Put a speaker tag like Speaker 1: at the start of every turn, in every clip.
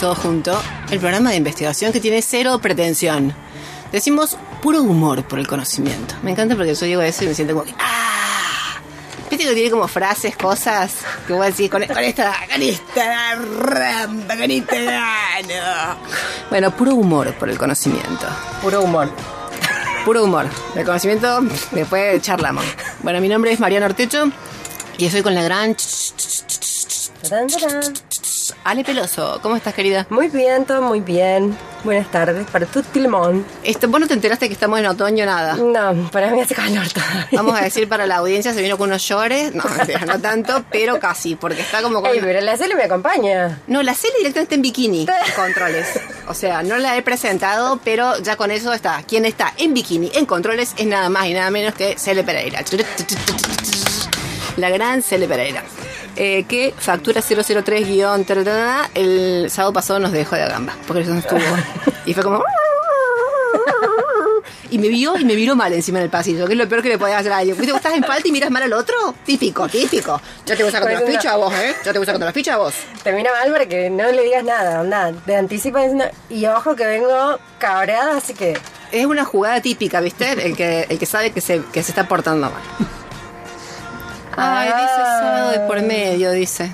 Speaker 1: Todo Junto, el programa de investigación que tiene cero pretensión. Decimos puro humor por el conocimiento. Me encanta porque yo digo eso y me siento como que ¡ah! Viste que tiene como frases, cosas que voy a decir con, con esta, con esta rampa, con esta no. Bueno, puro humor por el conocimiento.
Speaker 2: Puro humor.
Speaker 1: Puro humor. El conocimiento, después charlamos. Bueno, mi nombre es Mariana Ortecho y estoy con la gran. Ale Peloso. ¿Cómo estás, querida?
Speaker 2: Muy bien, todo muy bien. Buenas tardes para tutti mon.
Speaker 1: Esto, ¿Vos no te enteraste que estamos en otoño? Nada.
Speaker 2: No, para mí hace calor todavía.
Speaker 1: Vamos a decir para la audiencia, se vino con unos llores. No, mentira, no tanto, pero casi, porque está como con...
Speaker 2: Ey, pero la Cele me acompaña.
Speaker 1: No, la Cele directamente en bikini, en controles. O sea, no la he presentado, pero ya con eso está. ¿Quién está en bikini, en controles, es nada más y nada menos que Cele Pereira. La gran Cele Pereira. Eh, que factura 003 guion el sábado pasado nos dejó de gamba, porque eso no estuvo. Y fue como... Y me vio y me miró mal encima del pasillo, que es lo peor que le podías hacer a alguien. ¿Viste? Vos estás en falta y miras mal al otro? Típico, típico. Yo te voy sacando los
Speaker 2: Pues no.
Speaker 1: pichos a vos, ¿eh? Yo te voy sacando los pichos a vos.
Speaker 2: Te mira mal para que no le digas nada, nada. Te anticipa diciendo, y ojo que vengo cabreada, así que...
Speaker 1: Es una jugada típica, ¿viste? El que, el que sabe que se, que se está portando mal. Ay,
Speaker 2: Ah.
Speaker 1: dice sábado de por medio, dice.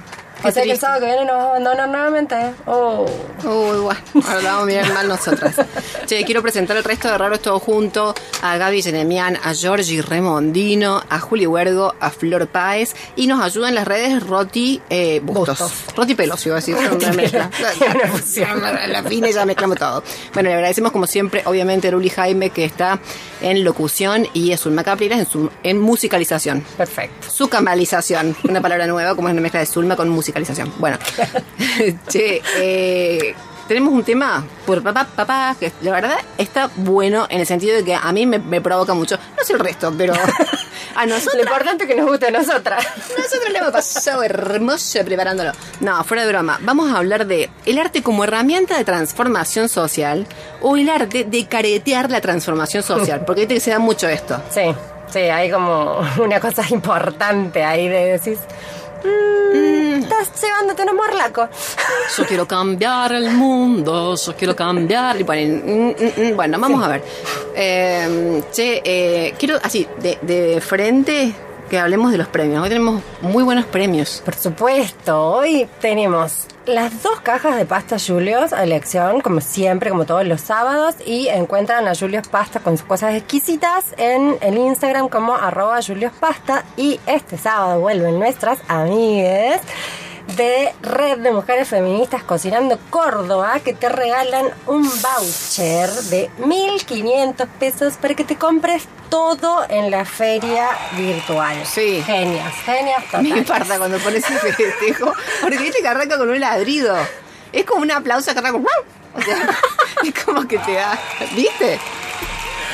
Speaker 1: Qué
Speaker 2: o sea que el sábado que viene nos va a abandonar nuevamente. Oh.
Speaker 1: Uy, bueno, ahora la vamos a mirar mal nosotras. Che, quiero presentar el resto de raros todo junto a Gaby Yenemian, a Georgie Remondino, a Juli Huergo, a Flor Páez y nos ayuda en las redes Roti eh, Bustos.
Speaker 2: Bustos.
Speaker 1: Roti Pelos, iba a decir.
Speaker 2: Roti
Speaker 1: una mezcla. La fina ya mezclamos todo. Bueno, le agradecemos como siempre, obviamente, a Luli Jaime que está en locución y a Zulma Capriles en, su, en musicalización.
Speaker 2: Perfecto.
Speaker 1: Su camalización, una palabra nueva, como es una mezcla de Zulma con musicalización. Bueno, che, eh, tenemos un tema por papá, papá, que la verdad está bueno en el sentido de que a mí me, me provoca mucho. No sé el resto, pero a
Speaker 2: Lo
Speaker 1: nosotros.
Speaker 2: importante es que nos guste a nosotras.
Speaker 1: Nosotros le hemos pasado hermoso preparándolo. No, fuera de broma. Vamos a hablar de el arte como herramienta de transformación social o el arte de caretear la transformación social. Porque viste que se da mucho esto.
Speaker 2: Sí, sí, hay como una cosa importante ahí de decir... "Mm, estás llevándote unos morlacos.
Speaker 1: Yo quiero cambiar el mundo, yo quiero cambiar. Y ponen, mm, mm, mm. bueno, vamos a ver. Eh, che, eh, quiero así, de, de frente, que hablemos de los premios. Hoy tenemos muy buenos premios.
Speaker 2: Por supuesto, hoy tenemos las dos cajas de pasta Julios a elección, como siempre, como todos los sábados, y encuentran a Julios Pasta con sus cosas exquisitas en el Instagram como arroba Julios Pasta. Y este sábado vuelven nuestras amigues de Red de Mujeres Feministas Cocinando Córdoba que te regalan un voucher de 1.500 pesos para que te compres todo en la feria virtual.
Speaker 1: Sí.
Speaker 2: Genias, genias
Speaker 1: Me
Speaker 2: totales.
Speaker 1: infarta cuando pones ese festejo, porque viste que arranca con un ladrido. Es como un aplauso que arranca con... O sea, es como que te da... ¿Viste?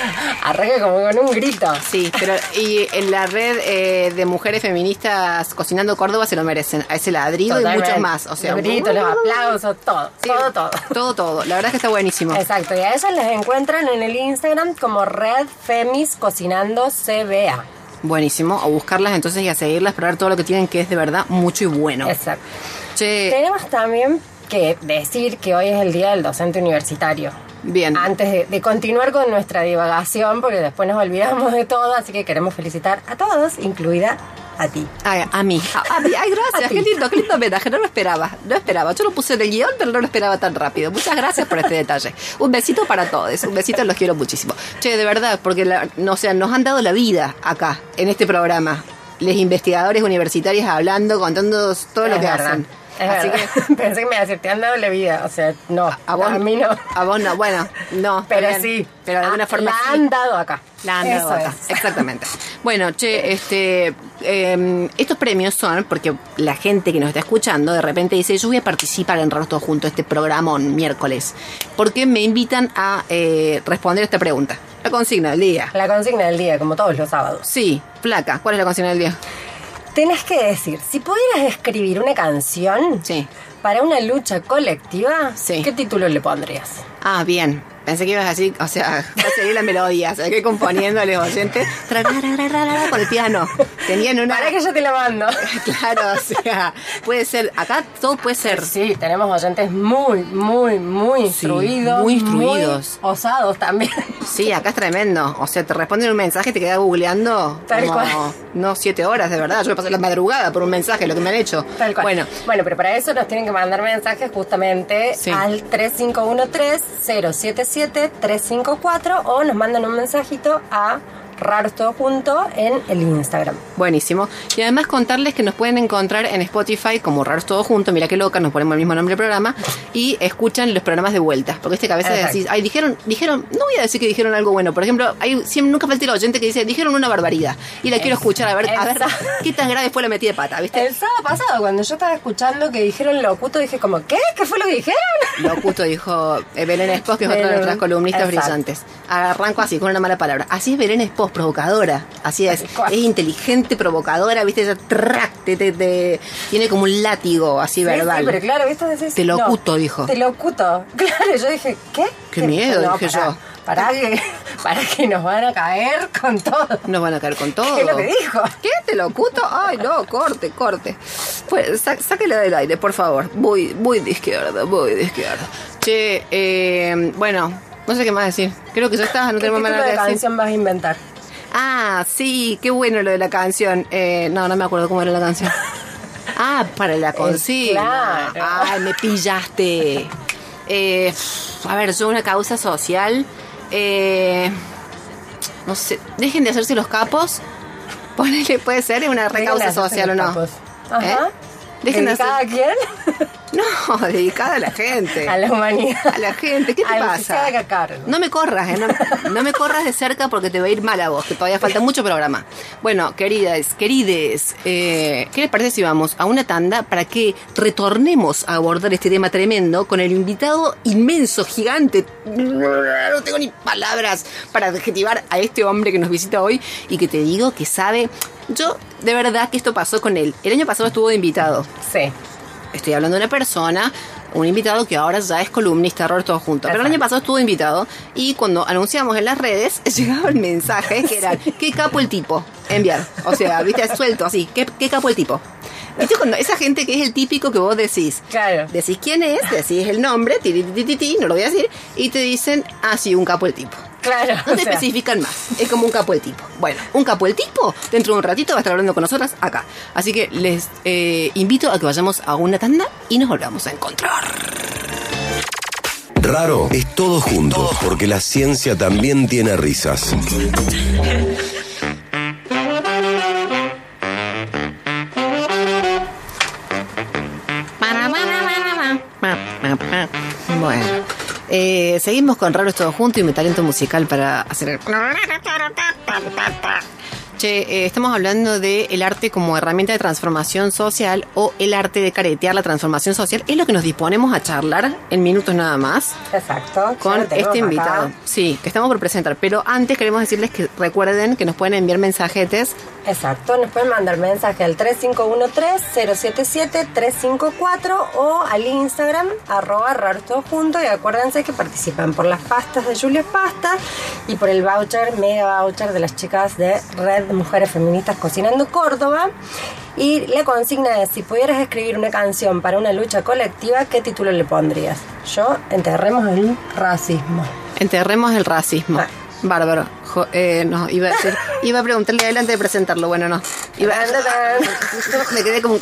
Speaker 2: Arranca como con un grito.
Speaker 1: Sí, pero y en la red eh, de mujeres feministas Cocinando Córdoba se lo merecen. A ese ladrido y muchos más. O sea,
Speaker 2: los gritos, los aplausos, todo,
Speaker 1: Sí,
Speaker 2: todo, todo.
Speaker 1: Todo, todo. La verdad es que está buenísimo.
Speaker 2: Exacto, y a ellas las encuentran en el Instagram como Red Femis Cocinando CBA.
Speaker 1: Buenísimo. A buscarlas entonces y a seguirlas para ver todo lo que tienen que es de verdad mucho y bueno.
Speaker 2: Exacto.
Speaker 1: Che,
Speaker 2: Tenemos también que decir que hoy es el Día del Docente Universitario.
Speaker 1: bien.
Speaker 2: Antes de, de continuar con nuestra divagación, porque después nos olvidamos de todo, así que queremos felicitar a todos, incluida a ti.
Speaker 1: Ay, a mí. A, a mí. Ay, gracias. Qué lindo, qué lindo homenaje. No lo esperaba. No esperaba. Yo lo puse en el guion, pero no lo esperaba tan rápido. Muchas gracias por este detalle. Un besito para todos. Un besito, los quiero muchísimo. Che, de verdad, porque la- no, o sea, nos han dado la vida acá, en este programa. Los investigadores universitarios hablando, contando todo lo
Speaker 2: Es
Speaker 1: que
Speaker 2: verdad.
Speaker 1: hacen.
Speaker 2: Es
Speaker 1: Así
Speaker 2: verdad.
Speaker 1: que
Speaker 2: Pensé que me iba a decir, te han dado la vida. O sea, no.
Speaker 1: a vos
Speaker 2: mí no.
Speaker 1: A vos no. Bueno, no.
Speaker 2: Pero
Speaker 1: bien.
Speaker 2: sí.
Speaker 1: Pero de alguna
Speaker 2: Ah,
Speaker 1: forma
Speaker 2: La
Speaker 1: sí.
Speaker 2: han dado acá.
Speaker 1: La han dado
Speaker 2: Eso
Speaker 1: acá.
Speaker 2: es.
Speaker 1: Exactamente. Bueno, che, este, eh, estos premios son porque la gente que nos está escuchando de repente dice, yo voy a participar en Raros Todos Juntos, este programón miércoles, porque me invitan a eh, responder esta pregunta. La consigna del día.
Speaker 2: La consigna del día, como todos los sábados.
Speaker 1: Sí, flaca. ¿Cuál es la consigna del día?
Speaker 2: Tenés que decir, si pudieras escribir una canción
Speaker 1: Sí.
Speaker 2: para una lucha colectiva,
Speaker 1: Sí.
Speaker 2: ¿qué título le pondrías?
Speaker 1: Ah, bien. Pensé que ibas así, o sea, a seguir la melodía, o sea, que componiendo a los oyentes con el piano. Tenían una...
Speaker 2: Para que yo te la mando.
Speaker 1: Claro, o sea, puede ser, acá todo puede ser.
Speaker 2: Sí, tenemos oyentes muy, muy, muy instruidos.
Speaker 1: muy instruidos.
Speaker 2: muy osados también.
Speaker 1: Sí, acá es tremendo. O sea, te responden un mensaje y te quedas googleando
Speaker 2: Tal
Speaker 1: como,
Speaker 2: cual.
Speaker 1: no siete horas, de verdad. Yo me pasé la madrugada por un mensaje, lo que me han hecho.
Speaker 2: Tal cual.
Speaker 1: Bueno,
Speaker 2: bueno, pero para eso nos tienen que mandar mensajes justamente
Speaker 1: Sí.
Speaker 2: al 3513-077-354 o nos mandan un mensajito a Raros Todo Junto en el Instagram.
Speaker 1: buenísimo. Y además contarles que nos pueden encontrar en Spotify como Raros Todo Junto. Mira qué loca, nos ponemos el mismo nombre del programa. Y escuchan los programas de vuelta. Porque este cabeza
Speaker 2: Exacto.
Speaker 1: decís, ay, dijeron, dijeron, no voy a decir que dijeron algo bueno. Por ejemplo, hay, siempre, nunca falta el oyente que dice, dijeron una barbaridad. Y la quiero escuchar a ver, a ver qué tan grave fue la metida de pata, ¿viste?
Speaker 2: El sábado pasado, cuando yo estaba escuchando que dijeron locuto, dije como, ¿qué? ¿Qué fue lo que dijeron?
Speaker 1: Locuto dijo eh, Belén Espos, que es otra de nuestras columnistas
Speaker 2: exacto.
Speaker 1: brillantes. Arranco así, con una mala palabra. Así es Belén Espos, provocadora. Así es. Es inteligente, provocadora, ¿viste? Ella track, te, te- te- tiene como un látigo así
Speaker 2: Sí,
Speaker 1: verbal.
Speaker 2: sí, pero claro, ¿viste? Decís,
Speaker 1: Te locuto, dijo.
Speaker 2: Te locuto. Claro, yo dije, ¿qué?
Speaker 1: Qué miedo, dije yo.
Speaker 2: Para que, para que nos van a caer con todo.
Speaker 1: Nos van a caer con todo.
Speaker 2: ¿Qué es lo que dijo?
Speaker 1: ¿Qué? ¿Te locuto? Ay, no, corte, corte. Pues sá- sáquela del aire, por favor. Muy, muy de izquierda, muy de izquierda. Che, eh, bueno, no sé qué más decir. Creo que ya está, no
Speaker 2: ¿Qué
Speaker 1: tenemos más nada
Speaker 2: de
Speaker 1: que decir.
Speaker 2: canción vas a inventar?
Speaker 1: Ah, sí, qué bueno lo de la canción. Eh, no, no me acuerdo cómo era la canción. Ah, para la consigna.
Speaker 2: claro.
Speaker 1: Ay, me pillaste. Eh, a ver, yo una causa social. Eh, no sé, dejen de hacerse los capos. Ponele, puede ser una re
Speaker 2: Dejen de
Speaker 1: causa
Speaker 2: hacerse
Speaker 1: social o no.
Speaker 2: capos. Ajá. ¿Dedicada a quién?
Speaker 1: No, dedicada a la gente.
Speaker 2: A la humanidad.
Speaker 1: A la gente, ¿qué te
Speaker 2: que
Speaker 1: pasa?
Speaker 2: cargo.
Speaker 1: No me corras, ¿eh? no, no me corras de cerca porque te va a ir mal a vos, que todavía falta mucho programa. Bueno, queridas, querides, eh, ¿qué les parece si vamos a una tanda para que retornemos a abordar este tema tremendo con el invitado inmenso, gigante? No tengo ni palabras para adjetivar a este hombre que nos visita hoy y que te digo que sabe. Yo, de verdad que esto pasó con él. El año pasado estuvo de invitado.
Speaker 2: Sí.
Speaker 1: Estoy hablando de una persona, un invitado que ahora ya es columnista, error todo junto. Pero el año pasado estuvo invitado y cuando anunciamos en las redes, llegaba el mensaje que era, ¿qué capo el tipo? Enviar. O sea, viste, suelto así, ¿qué, qué capo el tipo? ¿Viste cuando esa gente que es el típico que vos decís?
Speaker 2: Claro.
Speaker 1: Decís quién es, decís el nombre, ti, ti, ti, ti, ti, no lo voy a decir, y te dicen, ah, sí, un capo el tipo.
Speaker 2: Claro.
Speaker 1: No
Speaker 2: o
Speaker 1: te
Speaker 2: sea,
Speaker 1: especifican más. Es como un capo el tipo. Bueno, un capo el tipo, dentro de un ratito va a estar hablando con nosotras acá. Así que les eh, invito a que vayamos a una tanda y nos volvamos a encontrar.
Speaker 3: Raro es todo junto, porque la ciencia también tiene risas.
Speaker 1: Eh, seguimos con Raros Todo Junto y mi talento musical para hacer el... Che, eh, estamos hablando de el arte como herramienta de transformación social o el arte de caretear la transformación social. Es lo que nos disponemos a charlar en minutos nada más
Speaker 2: Exacto.
Speaker 1: con este
Speaker 2: acá.
Speaker 1: invitado. Sí, que estamos por presentar. Pero antes queremos decirles que recuerden que nos pueden enviar mensajetes
Speaker 2: Exacto, nos pueden mandar mensaje al 3513-077-354 o al Instagram, arroba raros todo junto y acuérdense que participan por las pastas de Julio Pasta y por el voucher, mega voucher de las chicas de Red Mujeres Feministas Cocinando Córdoba. Y la consigna es, si pudieras escribir una canción para una lucha colectiva, ¿qué título le pondrías? Yo, enterremos el racismo.
Speaker 1: Enterremos el racismo.
Speaker 2: Ah.
Speaker 1: Bárbaro. Jo- eh, no, iba a decir, iba a preguntarle adelante de presentarlo. Bueno, no. Iba- me quedé como... un-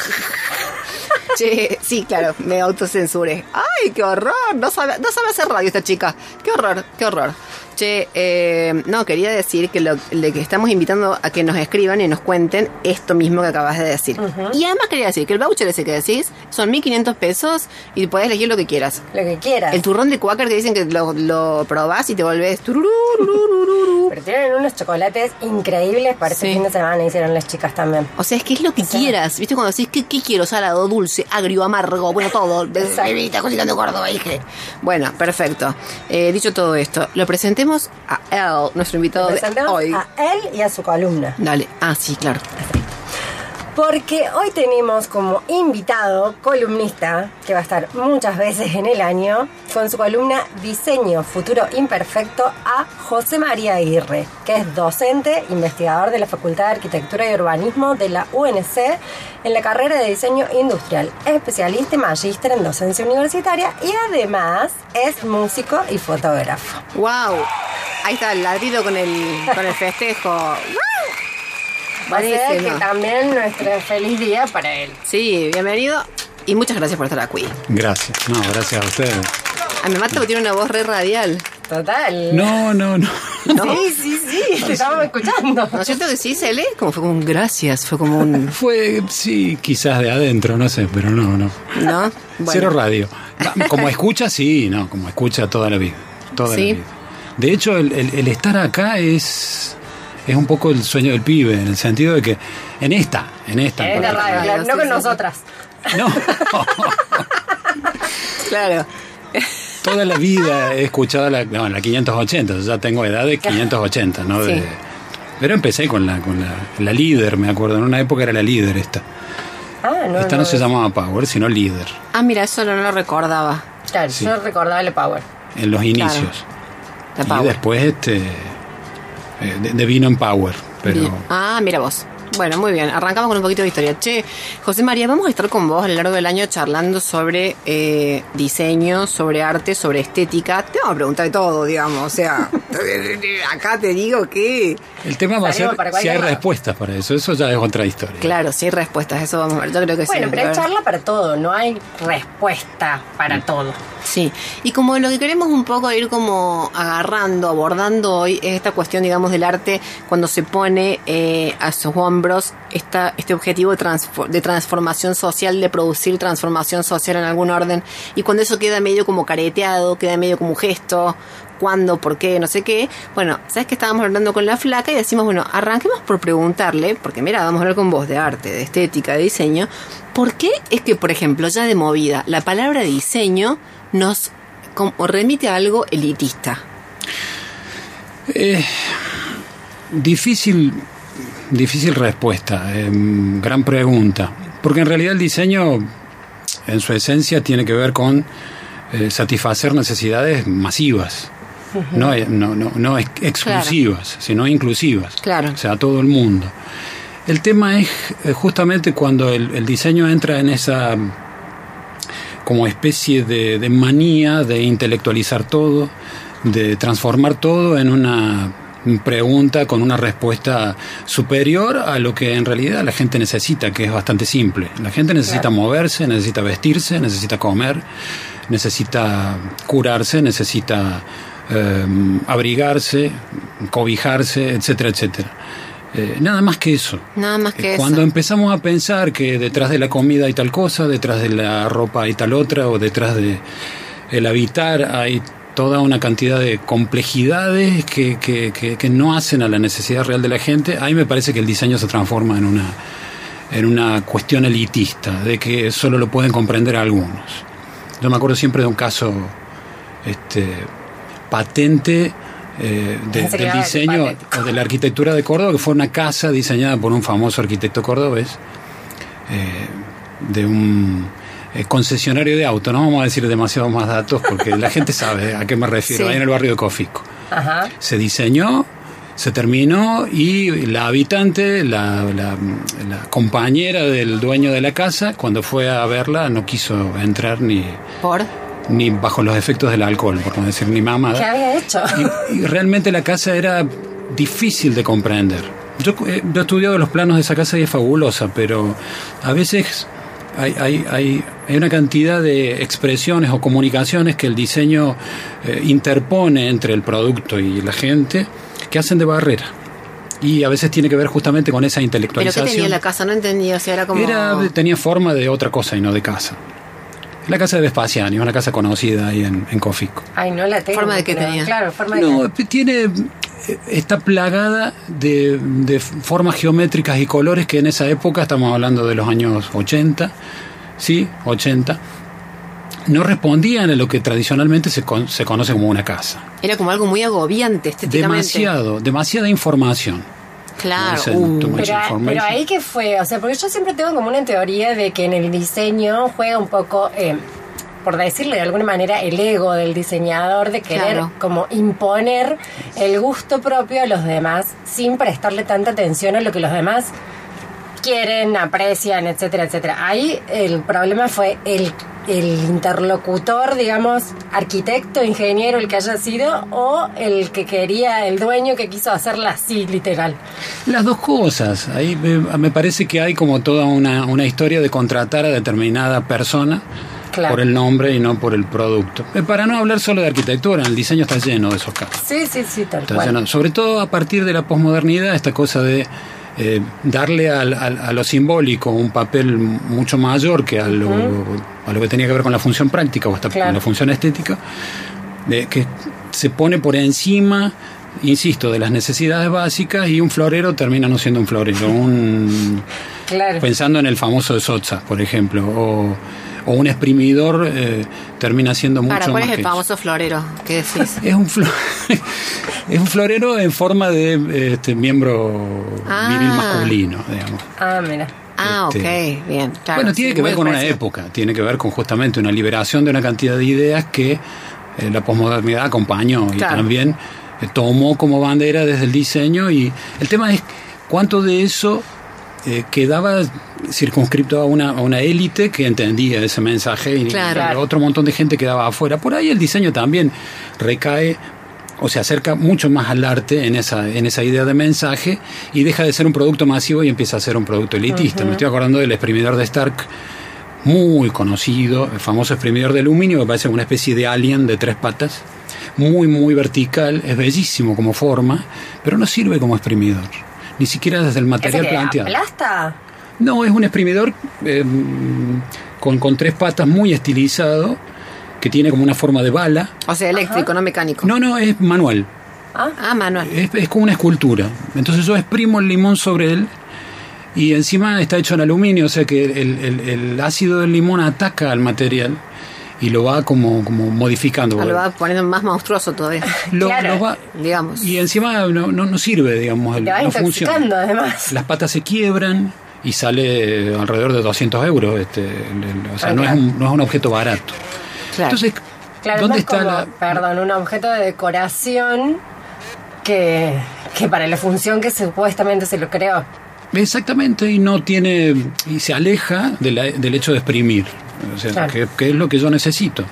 Speaker 1: Che, sí, claro, me autocensuré. ¡Ay, qué horror! No sabe, no sabe hacer radio esta chica. ¡Qué horror, qué horror! Che, eh, no, quería decir que lo de que estamos invitando a que nos escriban y nos cuenten esto mismo que acabas de decir. Y además quería decir que el voucher ese que decís son 1.500 pesos y puedes elegir lo que quieras.
Speaker 2: Lo que quieras.
Speaker 1: El turrón de Quaker que dicen que lo, lo probás y te volvés.
Speaker 2: Pero tienen unos chocolates increíbles para este
Speaker 1: Sí.
Speaker 2: fin de semana, hicieron las chicas también.
Speaker 1: O sea, es que es lo que quieras. ¿Viste? Cuando decís, ¿qué, qué quiero? Salado, dulce, agrio, amargo, bueno, todo. De
Speaker 2: Exacto.
Speaker 1: bebida, cocinando gordo, dije. Bueno, perfecto. Eh, dicho todo esto, lo presentemos a él, nuestro invitado de hoy.
Speaker 2: a él y a su columna.
Speaker 1: Dale. Ah, sí, claro.
Speaker 2: Porque hoy tenemos como invitado, columnista, que va a estar muchas veces en el año, con su columna Diseño Futuro Imperfecto, a José María Aguirre, que es docente, investigador de la Facultad de Arquitectura y Urbanismo de la UNC en la carrera de Diseño Industrial, especialista y magíster en docencia universitaria y además es músico y fotógrafo.
Speaker 1: ¡Wow! Ahí está el ladrido con el, con el festejo. ¡Wow!
Speaker 2: O sea que
Speaker 1: Buenísimo.
Speaker 2: también nuestro feliz día para él.
Speaker 1: Sí, bienvenido. Y muchas gracias por estar aquí.
Speaker 4: Gracias. No, gracias a ustedes.
Speaker 1: A me mata porque tiene una voz re radial.
Speaker 2: Total.
Speaker 4: No, no, no.
Speaker 1: ¿No?
Speaker 2: Sí, sí, sí, te estamos escuchando.
Speaker 1: ¿No es cierto que sí, Cele? Como fue como un gracias, fue como un...
Speaker 4: Fue, sí, quizás de adentro, no sé, pero no, no.
Speaker 1: ¿No?
Speaker 4: Cero radio. Como escucha, sí, no, como escucha toda la vida. Toda
Speaker 1: Sí.
Speaker 4: la vida. De hecho, el, el- el estar acá es, es un poco el sueño del pibe, en el sentido de que en esta, en esta. en
Speaker 2: Es de
Speaker 4: particular.
Speaker 2: radio, claro, no con
Speaker 1: sí, sí.
Speaker 2: nosotras.
Speaker 4: No,
Speaker 1: Claro.
Speaker 4: toda la vida he escuchado la, no, la 580, yo ya tengo edad de 580, ¿no? De- pero empecé con la, con la, la líder, me acuerdo, en una época era la líder esta.
Speaker 2: Ah, no,
Speaker 4: esta no, se llamaba Power, sino líder,
Speaker 1: Ah, mira, eso no lo recordaba.
Speaker 2: Claro,
Speaker 4: Sí.
Speaker 2: yo recordaba el Power.
Speaker 4: en los inicios.
Speaker 1: La
Speaker 4: Y
Speaker 1: Power.
Speaker 4: después este eh, de, de vino en Power, pero
Speaker 1: Bien. Ah, mira vos. Bueno, muy bien. Arrancamos con un poquito de historia. Che, José María, vamos a estar con vos a lo largo del año charlando sobre eh, diseño, sobre arte, sobre estética. Te vamos a preguntar de todo, digamos. O sea, acá te digo que...
Speaker 4: el tema va a ser
Speaker 2: para
Speaker 4: si hay
Speaker 2: lado.
Speaker 4: respuestas para eso, eso ya es otra historia.
Speaker 1: Claro, sí hay respuestas, eso vamos a ver. Yo creo que
Speaker 2: Bueno,
Speaker 1: sí.
Speaker 2: pero
Speaker 1: A
Speaker 2: hay charla para todo, no hay respuesta para todo.
Speaker 1: Sí, y como lo que queremos un poco ir como agarrando, abordando hoy es esta cuestión, digamos, del arte cuando se pone eh, a sus hombros esta, este objetivo de, de transformación social, de producir transformación social en algún orden, y cuando eso queda medio como careteado, queda medio como un gesto, cuándo, por qué, no sé qué. Bueno, sabes que estábamos hablando con la flaca y decimos, bueno, arranquemos por preguntarle, porque mira, vamos a hablar con vos de arte, de estética, de diseño. ¿Por qué es que, por ejemplo, ya de movida, la palabra diseño nos remite a algo elitista?
Speaker 4: Eh, difícil, difícil respuesta, eh, gran pregunta, porque en realidad el diseño en su esencia tiene que ver con eh, satisfacer necesidades masivas. No, no, no, no ex- exclusivas, sino inclusivas.
Speaker 1: Claro.
Speaker 4: O sea, a todo el mundo. El tema es eh, justamente cuando el, el diseño entra en esa como especie de, de manía de intelectualizar todo, de transformar todo en una pregunta con una respuesta superior a lo que en realidad la gente necesita, que es bastante simple. La gente necesita moverse, necesita vestirse, necesita comer, necesita curarse, necesita eh, abrigarse, cobijarse, etcétera, etcétera. Eh, nada más que eso.
Speaker 1: Nada más que
Speaker 4: Eh,
Speaker 1: eso.
Speaker 4: Cuando empezamos a pensar que detrás de la comida hay tal cosa, detrás de la ropa hay tal otra, o detrás de el habitar hay toda una cantidad de complejidades que, que, que- que no hacen a la necesidad real de la gente, ahí me parece que el diseño se transforma en una, en una cuestión elitista, de que solo lo pueden comprender algunos. Yo me acuerdo siempre de un caso este, patente eh, de- del diseño o de la arquitectura de Córdoba, que fue una casa diseñada por un famoso arquitecto cordobés, eh, de un eh, concesionario de auto. No vamos a decir demasiados más datos porque la gente sabe a qué me refiero,
Speaker 1: Sí.
Speaker 4: ahí en el barrio de Cofisco.
Speaker 2: Ajá.
Speaker 4: Se diseñó, se terminó y la habitante, la, la- la compañera del dueño de la casa, cuando fue a verla no quiso entrar ni,
Speaker 1: ¿Por?
Speaker 4: Ni bajo los efectos del alcohol, por no decir ni mamá.
Speaker 2: ¿Qué había hecho?
Speaker 4: Y, y realmente la casa era difícil de comprender, Yo, eh, yo he estudiado los planos de esa casa y es fabulosa, pero a veces hay, hay, hay, hay una cantidad de expresiones o comunicaciones que el diseño eh, interpone entre el producto y la gente que hacen de barrera. Y a veces tiene que ver justamente con esa
Speaker 1: ¿Pero
Speaker 4: intelectualización.
Speaker 1: qué tenía la casa? No entendía, o sea, era como...
Speaker 4: Era, tenía forma de otra cosa y no de casa. La casa de Vespasiani, una casa conocida ahí en, en Cofico.
Speaker 2: Ay, no la tengo.
Speaker 1: ¿Forma de qué tenía?
Speaker 2: Claro, forma de
Speaker 4: No, tiene eh, está plagada de, de formas geométricas y colores que en esa época, estamos hablando de los años 80, sí, 80, no respondían a lo que tradicionalmente se, con- se conoce como una casa.
Speaker 1: Era como algo muy agobiante estéticamente.
Speaker 4: Demasiado, demasiada información.
Speaker 1: Claro. Uh.
Speaker 2: Pero, ahí que fue, o sea, porque yo siempre tengo como una teoría de que en el diseño juega un poco, eh, por decirle de alguna manera, el ego del diseñador de querer
Speaker 1: Claro.
Speaker 2: como imponer el gusto propio a los demás sin prestarle tanta atención a lo que los demás quieren, aprecian, etcétera, etcétera. Ahí el problema fue el, el interlocutor, digamos, arquitecto, ingeniero, el que haya sido, o el que quería, el dueño que quiso hacerla así, literal.
Speaker 4: Las dos cosas. Ahí me, parece que hay como toda una, una historia de contratar a determinada persona
Speaker 2: Claro.
Speaker 4: por el nombre y no por el producto. Eh, Para no hablar solo de arquitectura, el diseño está lleno de esos casos.
Speaker 2: Sí, sí, sí, tal
Speaker 4: Está
Speaker 2: cual.
Speaker 4: lleno- sobre todo a partir de la posmodernidad, esta cosa de eh, darle al- al- a lo simbólico un papel mucho mayor que a lo, a lo que tenía que ver con la función práctica o hasta
Speaker 2: Claro.
Speaker 4: con la función estética, de que se pone por encima, insisto, de las necesidades básicas y un florero termina no siendo un florero, un,
Speaker 2: Claro.
Speaker 4: pensando en el famoso de Socha, por ejemplo, o, o un exprimidor eh, termina siendo mucho
Speaker 1: Para, ¿cuál
Speaker 4: más
Speaker 1: es el
Speaker 4: que eso.
Speaker 1: famoso florero? ¿Qué decís?
Speaker 4: Es un, flo- es un florero en forma de este, miembro
Speaker 1: Ah.
Speaker 4: viril masculino, digamos.
Speaker 2: Ah, mira.
Speaker 1: Ah, ok,
Speaker 4: Este,
Speaker 1: bien. claro,
Speaker 4: bueno, tiene
Speaker 1: sí,
Speaker 4: que ver con una época, tiene que ver con justamente una liberación de una cantidad de ideas que eh, la posmodernidad acompañó y también eh, tomó como bandera desde el diseño y el tema es cuánto de eso eh, quedaba circunscripto a una, a una élite que entendía ese mensaje y
Speaker 1: Claro.
Speaker 4: otro montón de gente quedaba afuera. Por ahí el diseño también recae o se acerca mucho más al arte en esa, en esa idea de mensaje y deja de ser un producto masivo y empieza a ser un producto elitista. Me estoy acordando del exprimidor de Stark, muy conocido, el famoso exprimidor de aluminio, que parece una especie de alien de tres patas, muy, muy vertical, es bellísimo como forma, pero no sirve como exprimidor, ni siquiera desde el
Speaker 2: ¿Ese
Speaker 4: material
Speaker 2: que
Speaker 4: planteado.
Speaker 2: aplasta?
Speaker 4: No, es un exprimidor eh, con, con tres patas muy estilizado, que tiene como una forma de bala.
Speaker 1: O sea, eléctrico, no mecánico.
Speaker 4: No, no, es manual.
Speaker 1: Ah, manual.
Speaker 4: Es, es como una escultura. Entonces yo exprimo el limón sobre él y encima está hecho en aluminio, o sea que el, el- el ácido del limón ataca al material y lo va como, como modificando.
Speaker 1: Ah, lo va poniendo más monstruoso todavía,
Speaker 4: Lo-
Speaker 2: Claro.
Speaker 4: lo va-
Speaker 1: digamos.
Speaker 4: y encima no, no, no sirve, digamos, el-
Speaker 2: va
Speaker 4: no funciona.
Speaker 2: además.
Speaker 4: Las patas se quiebran y sale alrededor de 200 euros. Este, el- el- o sea, no, es un, no es un objeto barato.
Speaker 1: Claro.
Speaker 4: Entonces,
Speaker 2: Claro,
Speaker 4: ¿dónde está
Speaker 2: como,
Speaker 4: la...?
Speaker 2: perdón, un objeto de decoración que, que para la función que supuestamente se lo creó.
Speaker 4: Exactamente, y no tiene, y se aleja de la- del hecho de exprimir, o sea,
Speaker 2: Claro.
Speaker 4: que, que es lo que yo necesito.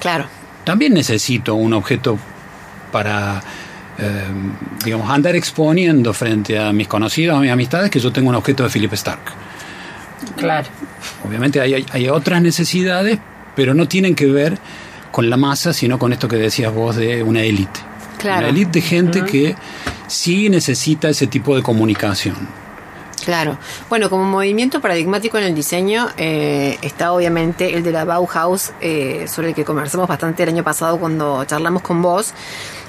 Speaker 1: Claro.
Speaker 4: También necesito un objeto para, eh, digamos, andar exponiendo frente a mis conocidos, a mis amistades, que yo tengo un objeto de Philip Stark.
Speaker 2: Claro.
Speaker 4: Obviamente hay, hay- hay otras necesidades, pero no tienen que ver con la masa, sino con esto que decías vos de una élite.
Speaker 1: Claro.
Speaker 4: Una élite de gente que sí necesita ese tipo de comunicación.
Speaker 1: Claro. Bueno, como movimiento paradigmático en el diseño eh, está obviamente el de la Bauhaus, eh, sobre el que conversamos bastante el año pasado cuando charlamos con vos.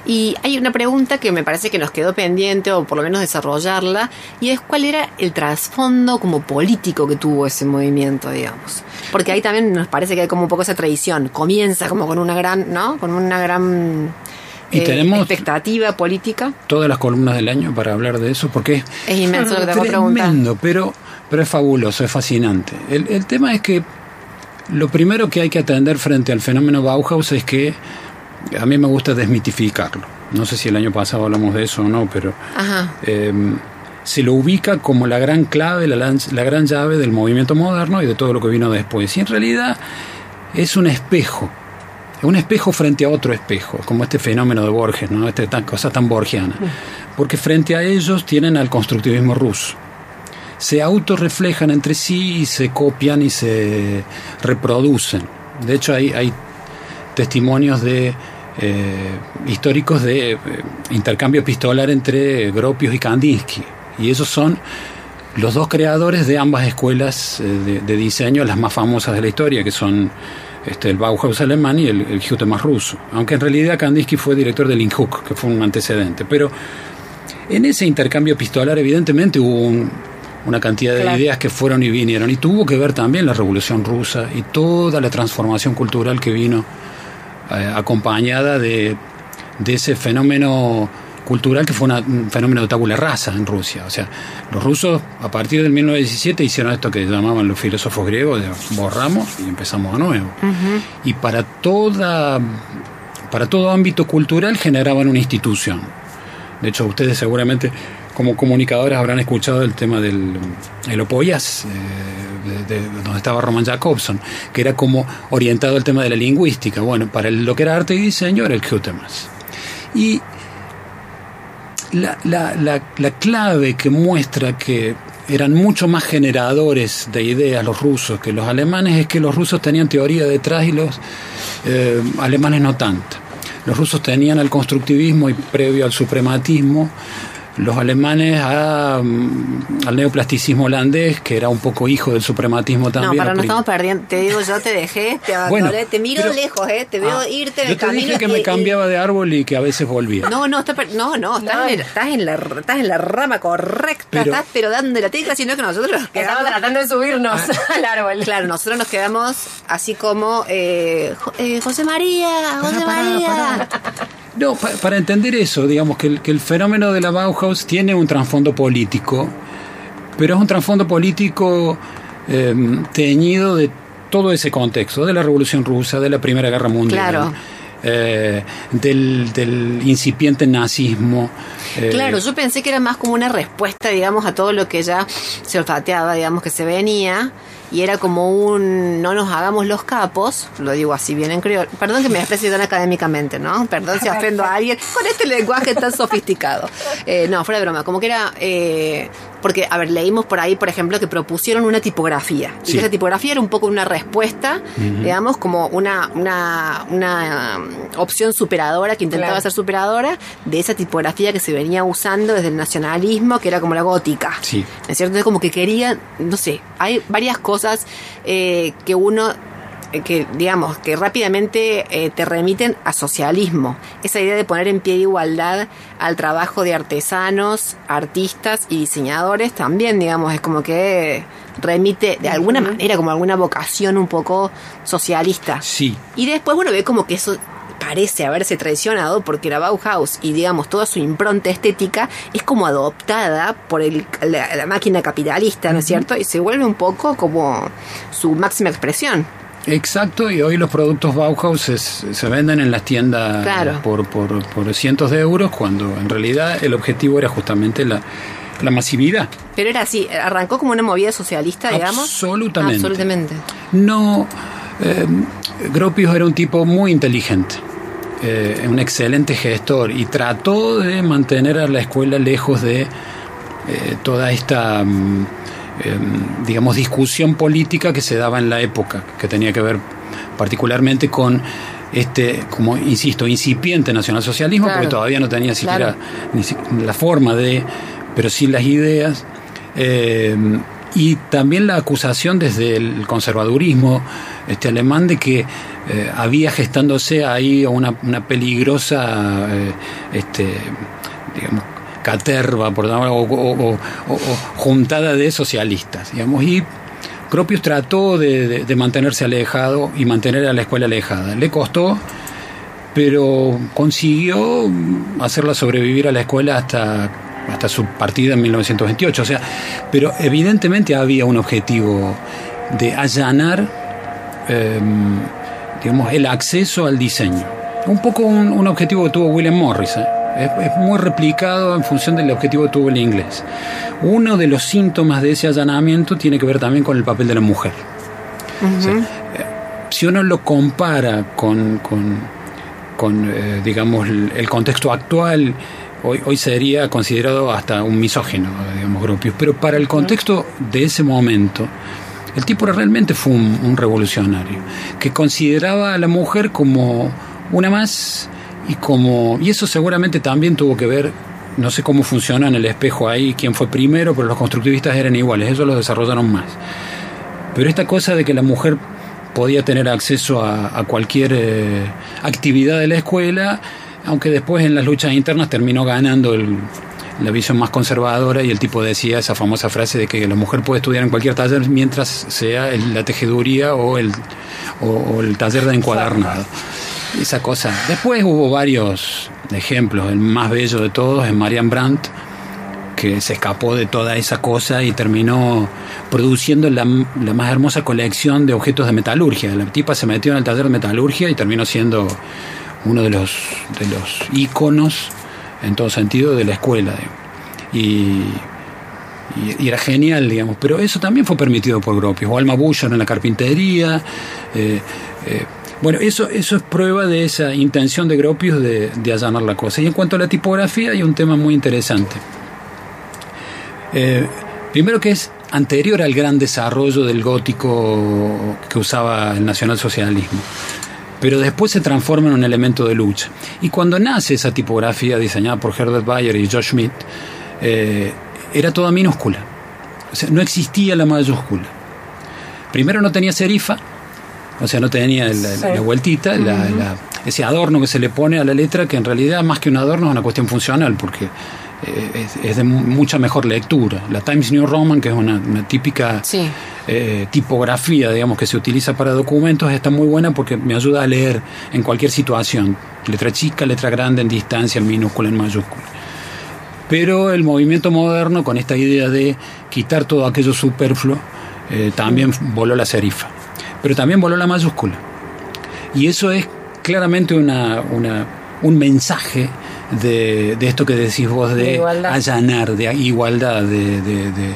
Speaker 1: Y hay una pregunta que me parece que nos quedó pendiente, o por lo menos desarrollarla, y es cuál era el trasfondo como político que tuvo ese movimiento, digamos. Porque ahí también nos parece que hay como un poco esa tradición. Comienza como con una gran, ¿no? Con una gran
Speaker 4: Y
Speaker 1: eh,
Speaker 4: tenemos-
Speaker 1: expectativa política.
Speaker 4: Todas las columnas del año para hablar de eso, porque es
Speaker 1: Es inmenso lo que te
Speaker 4: tremendo, pero, pero es fabuloso, es fascinante. El, el tema es que lo primero que hay que atender frente al fenómeno Bauhaus es que a mí me gusta desmitificarlo. No sé si el año pasado hablamos de eso o no, pero
Speaker 1: Ajá.
Speaker 4: eh, se lo ubica como la gran clave, la, la gran llave del movimiento moderno y de todo lo que vino después. Y en realidad es un espejo. Un espejo frente a otro espejo, como este fenómeno de Borges, ¿no? Esta tan- cosa tan borgiana. Porque frente a ellos tienen al constructivismo ruso. Se autorreflejan entre sí y se copian y se reproducen. De hecho, hay, hay testimonios de eh, históricos de eh, intercambio epistolar entre Gropius y Kandinsky. Y esos son los dos creadores de ambas escuelas eh, de, de diseño, las más famosas de la historia, que son este, el Bauhaus alemán y el, el Hutemas ruso. Aunque en realidad Kandinsky fue director del Inhook, que fue un antecedente. Pero en ese intercambio epistolar, evidentemente, hubo un- una cantidad de
Speaker 2: Claro.
Speaker 4: ideas que fueron y vinieron. Y tuvo que ver también la Revolución Rusa y toda la transformación cultural que vino eh, acompañada de, de ese fenómeno cultural que fue una- un fenómeno de tabula rasa en Rusia. O sea, los rusos a partir del 1917 hicieron esto que llamaban los filósofos griegos, de borramos y empezamos a nuevo. Y para toda para todo ámbito cultural generaban una institución. De hecho, ustedes seguramente como comunicadores habrán escuchado el tema del el Opoyas, eh, de, de- donde estaba Roman Jacobson, que era como orientado al tema de la lingüística. Bueno, para el- lo que era arte y diseño era el Hutemas. Y la, la, la, la clave que muestra que eran mucho más generadores de ideas los rusos que los alemanes es que los rusos tenían teoría detrás y los eh, alemanes no tanto. Los rusos tenían al constructivismo y previo al suprematismo, los alemanes a, mm, al neoplasticismo holandés, que era un poco hijo del suprematismo
Speaker 1: No,
Speaker 4: también.
Speaker 1: para
Speaker 4: o
Speaker 1: no estamos perdiendo. Te digo, yo te dejé, te abandoné,
Speaker 4: Bueno,
Speaker 1: te miro
Speaker 4: pero-
Speaker 1: lejos, ¿eh? Te veo
Speaker 4: Ah,
Speaker 1: irte en
Speaker 4: yo
Speaker 1: el
Speaker 4: te
Speaker 1: camino.
Speaker 4: dije que
Speaker 1: y-
Speaker 4: me
Speaker 1: y-
Speaker 4: cambiaba de árbol y que a veces volvía.
Speaker 1: No, no, está no, no, estás,
Speaker 2: No.
Speaker 1: En, estás, en la, estás en la rama correcta,
Speaker 4: Pero-
Speaker 1: estás pero dando la tecla, sino que nosotros nos
Speaker 2: Estamos tratando de subirnos
Speaker 4: Ah.
Speaker 2: al árbol.
Speaker 1: Claro, nosotros nos quedamos así como eh, eh, José María, José María.
Speaker 4: No, pa- para entender eso, digamos que el, que el fenómeno de la Bauhaus tiene un trasfondo político, pero es un trasfondo político eh, teñido de todo ese contexto, de la Revolución Rusa, de la Primera Guerra Mundial,
Speaker 1: Claro.
Speaker 4: eh, del, del incipiente nazismo. Eh,
Speaker 1: Claro, yo pensé que era más como una respuesta, digamos, a todo lo que ya se olfateaba, digamos, que se venía. Y era como un no nos hagamos los capos, lo digo así bien en criollo. Perdón que me exprese tan académicamente, ¿no? Perdón si ofendo a alguien con este lenguaje tan sofisticado. Eh, no, fuera de broma, como que era. eh, porque, a ver, leímos por ahí, por ejemplo, que propusieron una tipografía. Y
Speaker 4: Sí.
Speaker 1: esa tipografía era un poco una respuesta, digamos, como una, una, una um, opción superadora que intentaba
Speaker 2: Claro.
Speaker 1: ser superadora de esa tipografía que se venía usando desde el nacionalismo, que era como la gótica.
Speaker 4: Sí.
Speaker 1: ¿No es cierto? Entonces, como que querían, no sé, hay varias cosas eh, que uno eh, que digamos que rápidamente eh, te remiten a socialismo esa idea de poner en pie de igualdad al trabajo de artesanos artistas y diseñadores también digamos es como que remite de alguna manera como alguna vocación un poco socialista
Speaker 4: Sí,
Speaker 1: y después, bueno, ve como que eso parece haberse traicionado porque la Bauhaus y digamos toda su impronta estética es como adoptada por el, la, la máquina capitalista, ¿no es cierto? Y se vuelve un poco como su máxima expresión.
Speaker 4: Exacto, y hoy los productos Bauhaus es- se venden en las tiendas
Speaker 1: Claro.
Speaker 4: por, por, por cientos de euros, cuando en realidad el objetivo era justamente la, la masividad.
Speaker 1: Pero era así, arrancó como una movida socialista, digamos.
Speaker 4: Absolutamente.
Speaker 1: Absolutamente.
Speaker 4: No, eh, Gropius era un tipo muy inteligente, eh, un excelente gestor, y trató de mantener a la escuela lejos de eh, toda esta, mm, em, digamos, discusión política que se daba en la época, que tenía que ver particularmente con este, como insisto, incipiente nacionalsocialismo,
Speaker 1: Claro.
Speaker 4: porque todavía no tenía siquiera
Speaker 1: Claro.
Speaker 4: ni si- la forma de, pero sí las ideas. Eh, y también la acusación desde el conservadurismo este alemán de que eh, había gestándose ahí una, una peligrosa eh, este digamos caterva por llamarlo, o, juntada de socialistas digamos y Gropius trató de mantenerse alejado y mantener a la escuela alejada. Le costó pero consiguió hacerla sobrevivir a la escuela hasta, hasta su partida en 1928. O sea, pero evidentemente había un objetivo de allanar, eh, digamos, el acceso al diseño. Un poco un, un objetivo que tuvo William Morris. ¿eh? Es, es muy replicado en función del objetivo que tuvo el inglés. Uno de los síntomas de ese allanamiento tiene que ver también con el papel de la mujer. O sea, si uno lo compara con, con, con, eh, digamos, el, el contexto actual, hoy, hoy sería considerado hasta un misógino, digamos, Gropius. Pero para el contexto de ese momento, el tipo realmente fue un, revolucionario, que consideraba a la mujer como una más y como y eso seguramente también tuvo que ver no sé cómo funciona en el espejo ahí quién fue primero pero los constructivistas eran iguales eso lo desarrollaron más pero esta cosa de que la mujer podía tener acceso a, a cualquier eh, actividad de la escuela aunque después en las luchas internas terminó ganando el- la visión más conservadora y el tipo decía esa famosa frase de que la mujer puede estudiar en cualquier taller mientras sea el- la tejeduría o el, o, o el taller de encuadernado esa cosa. Después hubo varios ejemplos. El más bello de todos es Marian Brandt, que se escapó de toda esa cosa y terminó produciendo la, la más hermosa colección de objetos de metalurgia. La tipa se metió en el taller de metalurgia y terminó siendo uno de los, de los íconos, en todo sentido, de la escuela. y, y era genial, digamos. Pero eso también fue permitido por Gropius. O Alma Bullard en la carpintería. eh, eh, bueno, eso, eso es prueba de esa intención de Gropius de, de allanar la cosa. Y en cuanto a la tipografía, hay un tema muy interesante. Eh, primero que es anterior al gran desarrollo del gótico que usaba el nacionalsocialismo. Pero después se transforma en un elemento de lucha. Y cuando nace esa tipografía diseñada por Herbert Bayer y Josh Schmidt, eh, era toda minúscula. O sea, no existía la mayúscula. Primero no tenía serifa, o sea, no tenía la, la-
Speaker 2: Sí.
Speaker 4: la vueltita, la- la- ese adorno que se le pone a la letra, que en realidad más que un adorno es una cuestión funcional, porque es, es de mu- mucha mejor lectura. La Times New Roman, que es una, una típica
Speaker 1: Sí.
Speaker 4: eh, tipografía, digamos, que se utiliza para documentos, está muy buena porque me ayuda a leer en cualquier situación. Letra chica, letra grande, en distancia, en minúscula, en mayúscula. Pero el movimiento moderno, con esta idea de quitar todo aquello superfluo, eh, también voló la serifa. Pero también voló la mayúscula. Y eso es claramente una, una- un mensaje de, de esto que decís vos de,
Speaker 2: De igualdad.
Speaker 4: allanar, de igualdad, de, de- de-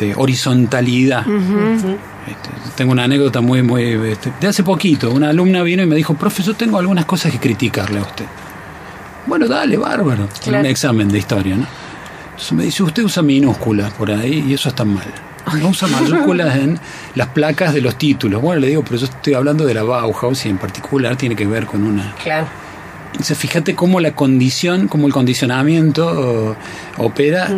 Speaker 4: de horizontalidad. Este, tengo una anécdota muy, muy... este, de hace poquito, una alumna vino y me dijo, profesor, tengo algunas cosas que criticarle a usted. Bueno, dale, bárbaro. En
Speaker 2: Claro.
Speaker 4: un examen de historia, ¿no? Entonces me dice, usted usa minúsculas por ahí y eso está mal. No usa mayúsculas en las placas de los títulos. Bueno, le digo, pero yo estoy hablando de la Bauhaus y en particular tiene que ver con una...
Speaker 2: Claro.
Speaker 4: Entonces, fíjate cómo la condición, cómo el condicionamiento eh, opera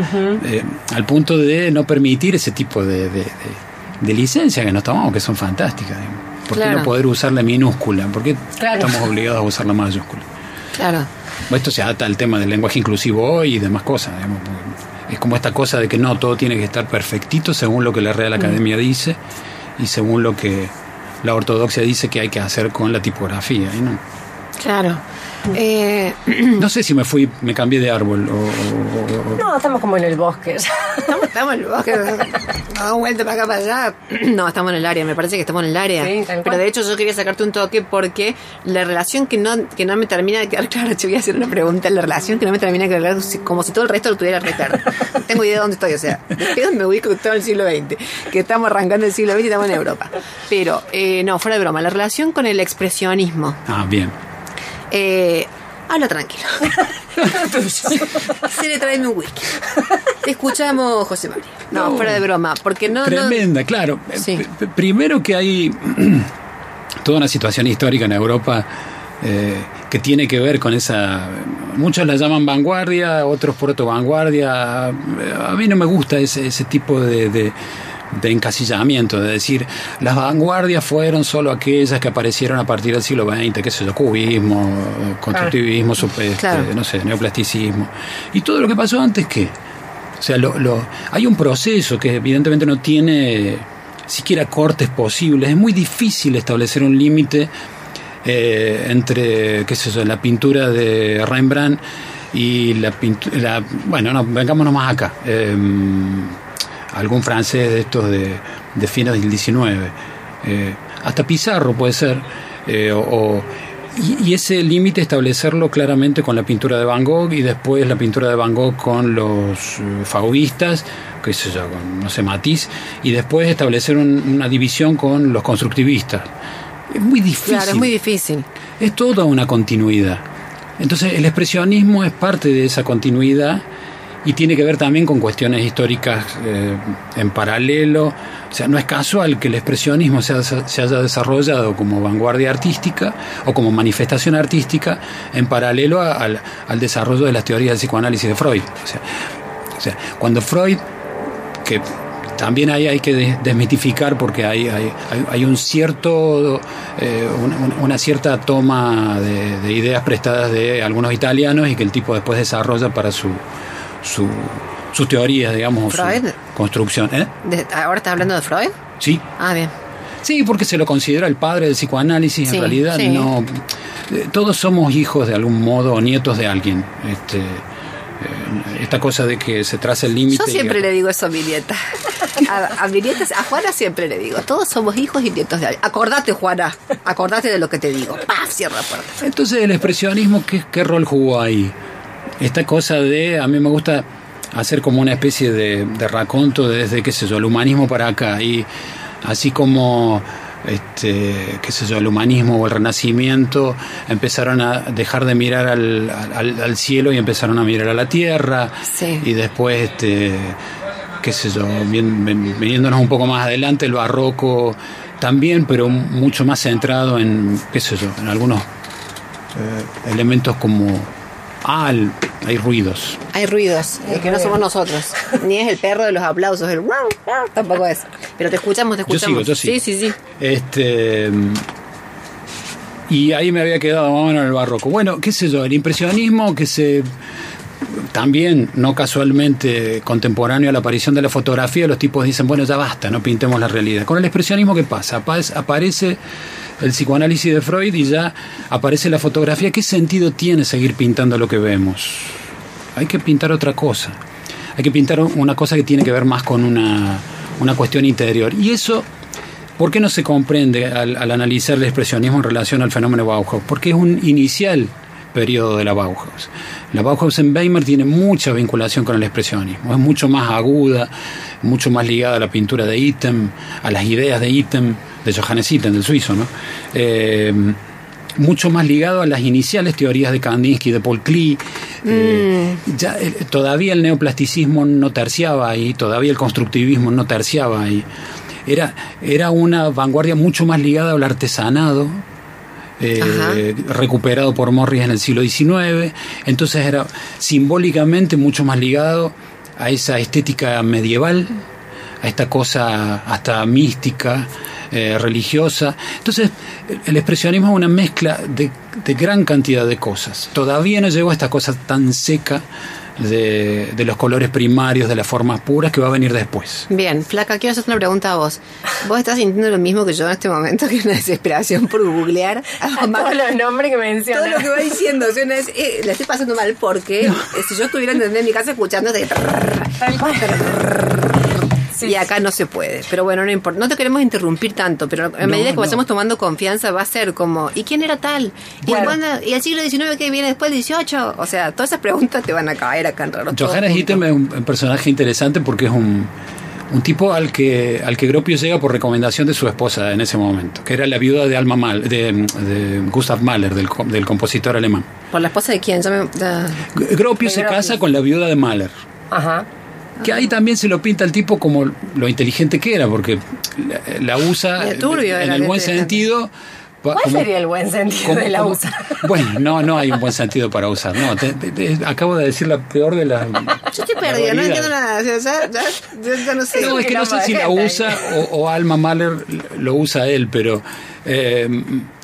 Speaker 4: eh, al punto de no permitir ese tipo de, de, de- de licencias que nos tomamos, que son fantásticas. digamos. ¿Por qué no poder usar la minúscula? ¿Por qué
Speaker 2: Claro.
Speaker 4: estamos obligados a usar la mayúscula?
Speaker 1: Claro.
Speaker 4: Esto se ata al tema del lenguaje inclusivo hoy y demás cosas. digamos, Es como esta cosa de que no, todo tiene que estar perfectito según lo que la Real Academia dice y según lo que la ortodoxia dice que hay que hacer con la tipografía. no.
Speaker 1: Claro. Eh,
Speaker 4: No sé si me fui, me cambié de árbol o... o- o-
Speaker 2: No, estamos como en el bosque.
Speaker 1: estamos, estamos en el bosque. Damos vuelta para acá, para allá. No, estamos en el área. Me parece que estamos en el área.
Speaker 2: Sí,
Speaker 1: Pero de hecho, yo quería sacarte un toque porque la relación que no, que no me termina de quedar clara, te voy a hacer una pregunta. La relación que no me termina de quedar clara, como si todo el resto lo tuviera re claro. No tengo idea de dónde estoy. O sea, de me ubico todo el siglo XX. Que estamos arrancando el siglo XX y estamos en Europa. Pero, eh, no, fuera de broma. La relación con el expresionismo.
Speaker 4: Ah, bien.
Speaker 1: Eh, habla tranquilo. Se le trae un whisky. Te escuchamos, José María. No,
Speaker 4: No.
Speaker 1: fuera de broma, porque no. no-
Speaker 4: Tremenda, claro.
Speaker 1: Sí.
Speaker 4: Primero que hay toda una situación histórica en Europa eh, que tiene que ver con esa... Muchos la llaman vanguardia, otros proto vanguardia. A mí no me gusta ese, ese tipo de, de- de encasillamiento, de decir, las vanguardias fueron solo aquellas que aparecieron a partir del siglo XX, qué sé yo, cubismo, constructivismo, este,
Speaker 1: Claro.
Speaker 4: no sé, neoplasticismo. ¿Y todo lo que pasó antes qué? O sea, lo, lo- hay un proceso que evidentemente no tiene siquiera cortes posibles. Es muy difícil establecer un límite eh, entre, qué sé yo, la pintura de Rembrandt y la pintura... bueno, no, vengámonos más acá. Eh, algún francés de estos de, de fines del 19. Eh, hasta Pizarro puede ser. eh, o, o- y, y ese límite establecerlo claramente con la pintura de Van Gogh y después la pintura de Van Gogh con los eh, fauvistas, qué sé yo, con, no sé, Matisse, y después establecer un- una división con los constructivistas. Es muy difícil.
Speaker 1: Claro, es muy difícil.
Speaker 4: Es toda una continuidad. Entonces el expresionismo es parte de esa continuidad y tiene que ver también con cuestiones históricas eh, en paralelo. O sea, no es casual que el expresionismo se, se haya desarrollado como vanguardia artística o como manifestación artística en paralelo a- al, al desarrollo de las teorías del psicoanálisis de Freud. O sea, o sea, cuando Freud, que también ahí hay que des- desmitificar porque hay, hay, hay- hay un cierto, eh, una- una cierta toma de, de ideas prestadas de algunos italianos y que el tipo después desarrolla para su, su, sus teorías, digamos, o su
Speaker 1: Freud.
Speaker 4: construcción. ¿eh?
Speaker 1: ¿Ahora estás hablando de Freud?
Speaker 4: Sí,
Speaker 1: Ah, bien.
Speaker 4: Sí, porque se lo considera el padre del psicoanálisis,
Speaker 1: Sí,
Speaker 4: en realidad
Speaker 1: sí.
Speaker 4: no. eh, Todos somos hijos de algún modo o nietos de alguien. Este, eh, esta cosa de que se traza el límite.
Speaker 1: Yo
Speaker 4: y-
Speaker 1: siempre le digo eso a mi nieta. A, a mi nieta, a Juana siempre le digo, todos somos hijos y nietos de alguien. Acordate, Juana, acordate de lo que te digo. ¡Paf! Cierra la puerta.
Speaker 4: Entonces, el expresionismo, ¿qué, qué rol jugó ahí? Esta cosa de. A mí me gusta hacer como una especie de, de raconto desde, qué sé yo, el humanismo para acá. Y así como. Este, qué sé yo, el humanismo o el renacimiento empezaron a dejar de mirar al, al- al cielo y empezaron a mirar a la tierra
Speaker 1: Sí.
Speaker 4: y después este qué sé yo, viniéndonos un poco más adelante, el barroco también, pero mucho más centrado en, qué sé yo, en algunos eh, elementos como, ah, el- hay ruidos.
Speaker 1: Hay ruidos, eh, que no somos nosotros. Ni es el perro de los aplausos, el wow, wow, tampoco es. Pero te escuchamos, te
Speaker 4: Yo
Speaker 1: escuchamos.
Speaker 4: sigo, yo sigo.
Speaker 1: Sí, sí, sí.
Speaker 4: Este, y ahí me había quedado más o menos en el barroco. Bueno, qué sé yo, el impresionismo que se también, no casualmente contemporáneo a la aparición de la fotografía, los tipos dicen, bueno, ya basta, no pintemos la realidad. Con el expresionismo, ¿qué pasa? Apa- Aparece el psicoanálisis de Freud y ya aparece la fotografía. ¿Qué sentido tiene seguir pintando lo que vemos? Hay que pintar otra cosa. Hay que pintar una cosa que tiene que ver más con una, una cuestión interior. Y eso ¿Por qué no se comprende al, al analizar el expresionismo en relación al fenómeno Bauhaus? Porque es un inicial periodo de la Bauhaus. La Bauhaus en Weimar tiene mucha vinculación con el expresionismo, es mucho más aguda, mucho más ligada a la pintura de Item, a las ideas de Item, de Johannes Item, del suizo, ¿no? Eh, mucho más ligado a las iniciales teorías de Kandinsky, de Paul Klee. Eh, ya, eh, todavía el neoplasticismo no terciaba ahí, todavía el constructivismo no terciaba ahí. Era, era una vanguardia mucho más ligada al artesanado, eh, recuperado por Morris en el siglo XIX. Entonces era simbólicamente mucho más ligado a esa estética medieval, a esta cosa hasta mística, eh, religiosa. Entonces, el- expresionismo es una mezcla de, de gran cantidad de cosas. Todavía no llegó a esta cosa tan seca de, de los colores primarios, de las formas puras, que va a venir después.
Speaker 1: Bien, Flaca, quiero hacerte una pregunta a vos. ¿Vos estás sintiendo lo mismo que yo en este momento, que es una desesperación por googlear?
Speaker 2: A todos los nombres que menciona.
Speaker 1: Todo lo que va diciendo, o sea, vez, eh, la estoy pasando mal porque eh, si yo estuviera en mi casa escuchando y acá no se puede. Pero bueno, no importa. No te queremos interrumpir tanto, pero a
Speaker 4: No,
Speaker 1: medida que
Speaker 4: no.
Speaker 1: vayamos tomando confianza va a ser como, ¿y quién era tal? ¿Y, el siglo XIX que viene después del XVIII? O sea, todas esas preguntas te van a caer acá en raro.
Speaker 4: Johannes. Item es un, un personaje interesante porque es un, un tipo al que al que Gropius llega por recomendación de su esposa en ese momento, que era la viuda de Alma Mal, de, de Gustav Mahler, del, del compositor alemán.
Speaker 1: ¿Por la esposa de quién? Me- ya-
Speaker 4: G- Gropius se casa con la viuda de Mahler.
Speaker 2: Ajá.
Speaker 4: Que ahí también se lo pinta el tipo como lo inteligente que era, porque la, la usa
Speaker 1: turbio
Speaker 4: en el buen sentido.
Speaker 2: ¿Cuál
Speaker 4: como-
Speaker 2: sería el buen sentido
Speaker 4: como-
Speaker 2: de la
Speaker 4: como-
Speaker 2: USA?
Speaker 4: Bueno, no, no hay un buen sentido para usar. No, te- te- te- acabo de decir la peor de las.
Speaker 1: Yo estoy perdida, no entiendo nada. O sea, ya, ya no sé.
Speaker 4: No, es que no sé si la usa o, o Alma Mahler lo usa él, pero. eh,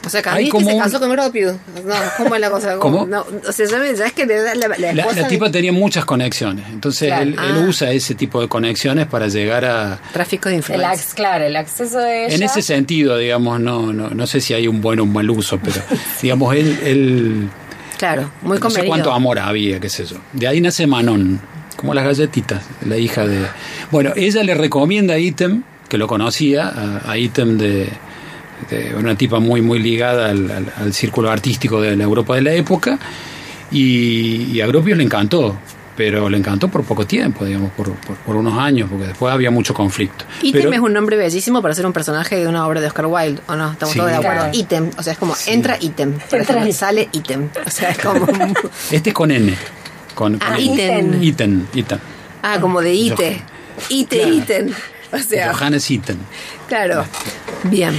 Speaker 1: O sea, Kandinsky
Speaker 4: como
Speaker 1: se
Speaker 4: un-
Speaker 1: casó con Gropius. No, ¿cómo es la cosa?
Speaker 4: ¿Cómo?
Speaker 1: No, o sea, ya es que le da la, la
Speaker 4: la,
Speaker 1: esposa
Speaker 4: la
Speaker 1: de-
Speaker 4: tipa tenía muchas conexiones, entonces
Speaker 2: Claro.
Speaker 4: él, él
Speaker 1: Ah.
Speaker 4: usa ese tipo de conexiones para llegar a.
Speaker 1: Tráfico de
Speaker 2: El
Speaker 1: influencia.
Speaker 2: ac- claro, el acceso de ella.
Speaker 4: En ese sentido, digamos, no, no, no sé si hay un buen o un mal uso, pero digamos, él, él
Speaker 1: Claro, muy
Speaker 4: no sé cuánto amor había, qué sé yo. De ahí nace Manon, como las galletitas, la hija de... Bueno, ella le recomienda a Item, que lo conocía, a, a Item de, de una tipa muy, muy ligada al, al- al círculo artístico de la Europa de la época, y, y a Gropius le encantó. pero le encantó por poco tiempo, digamos, por, por, por unos años, porque después había mucho conflicto.
Speaker 1: Ítem
Speaker 4: Pero-
Speaker 1: es un nombre bellísimo para ser un personaje de una obra de Oscar Wilde, ¿o no? Estamos
Speaker 4: Sí.
Speaker 1: todos de acuerdo.
Speaker 2: Claro.
Speaker 1: Ítem, o sea, es como entra ítem, por
Speaker 2: Entra ítem.
Speaker 1: sale ítem. O sea, es como.
Speaker 4: Este es con N. Con,
Speaker 1: Ah, ítem.
Speaker 4: Ítem, ítem.
Speaker 1: ah, como de ite. Ite, ítem. O sea,
Speaker 4: Johannes Ítem.
Speaker 1: claro. Bien.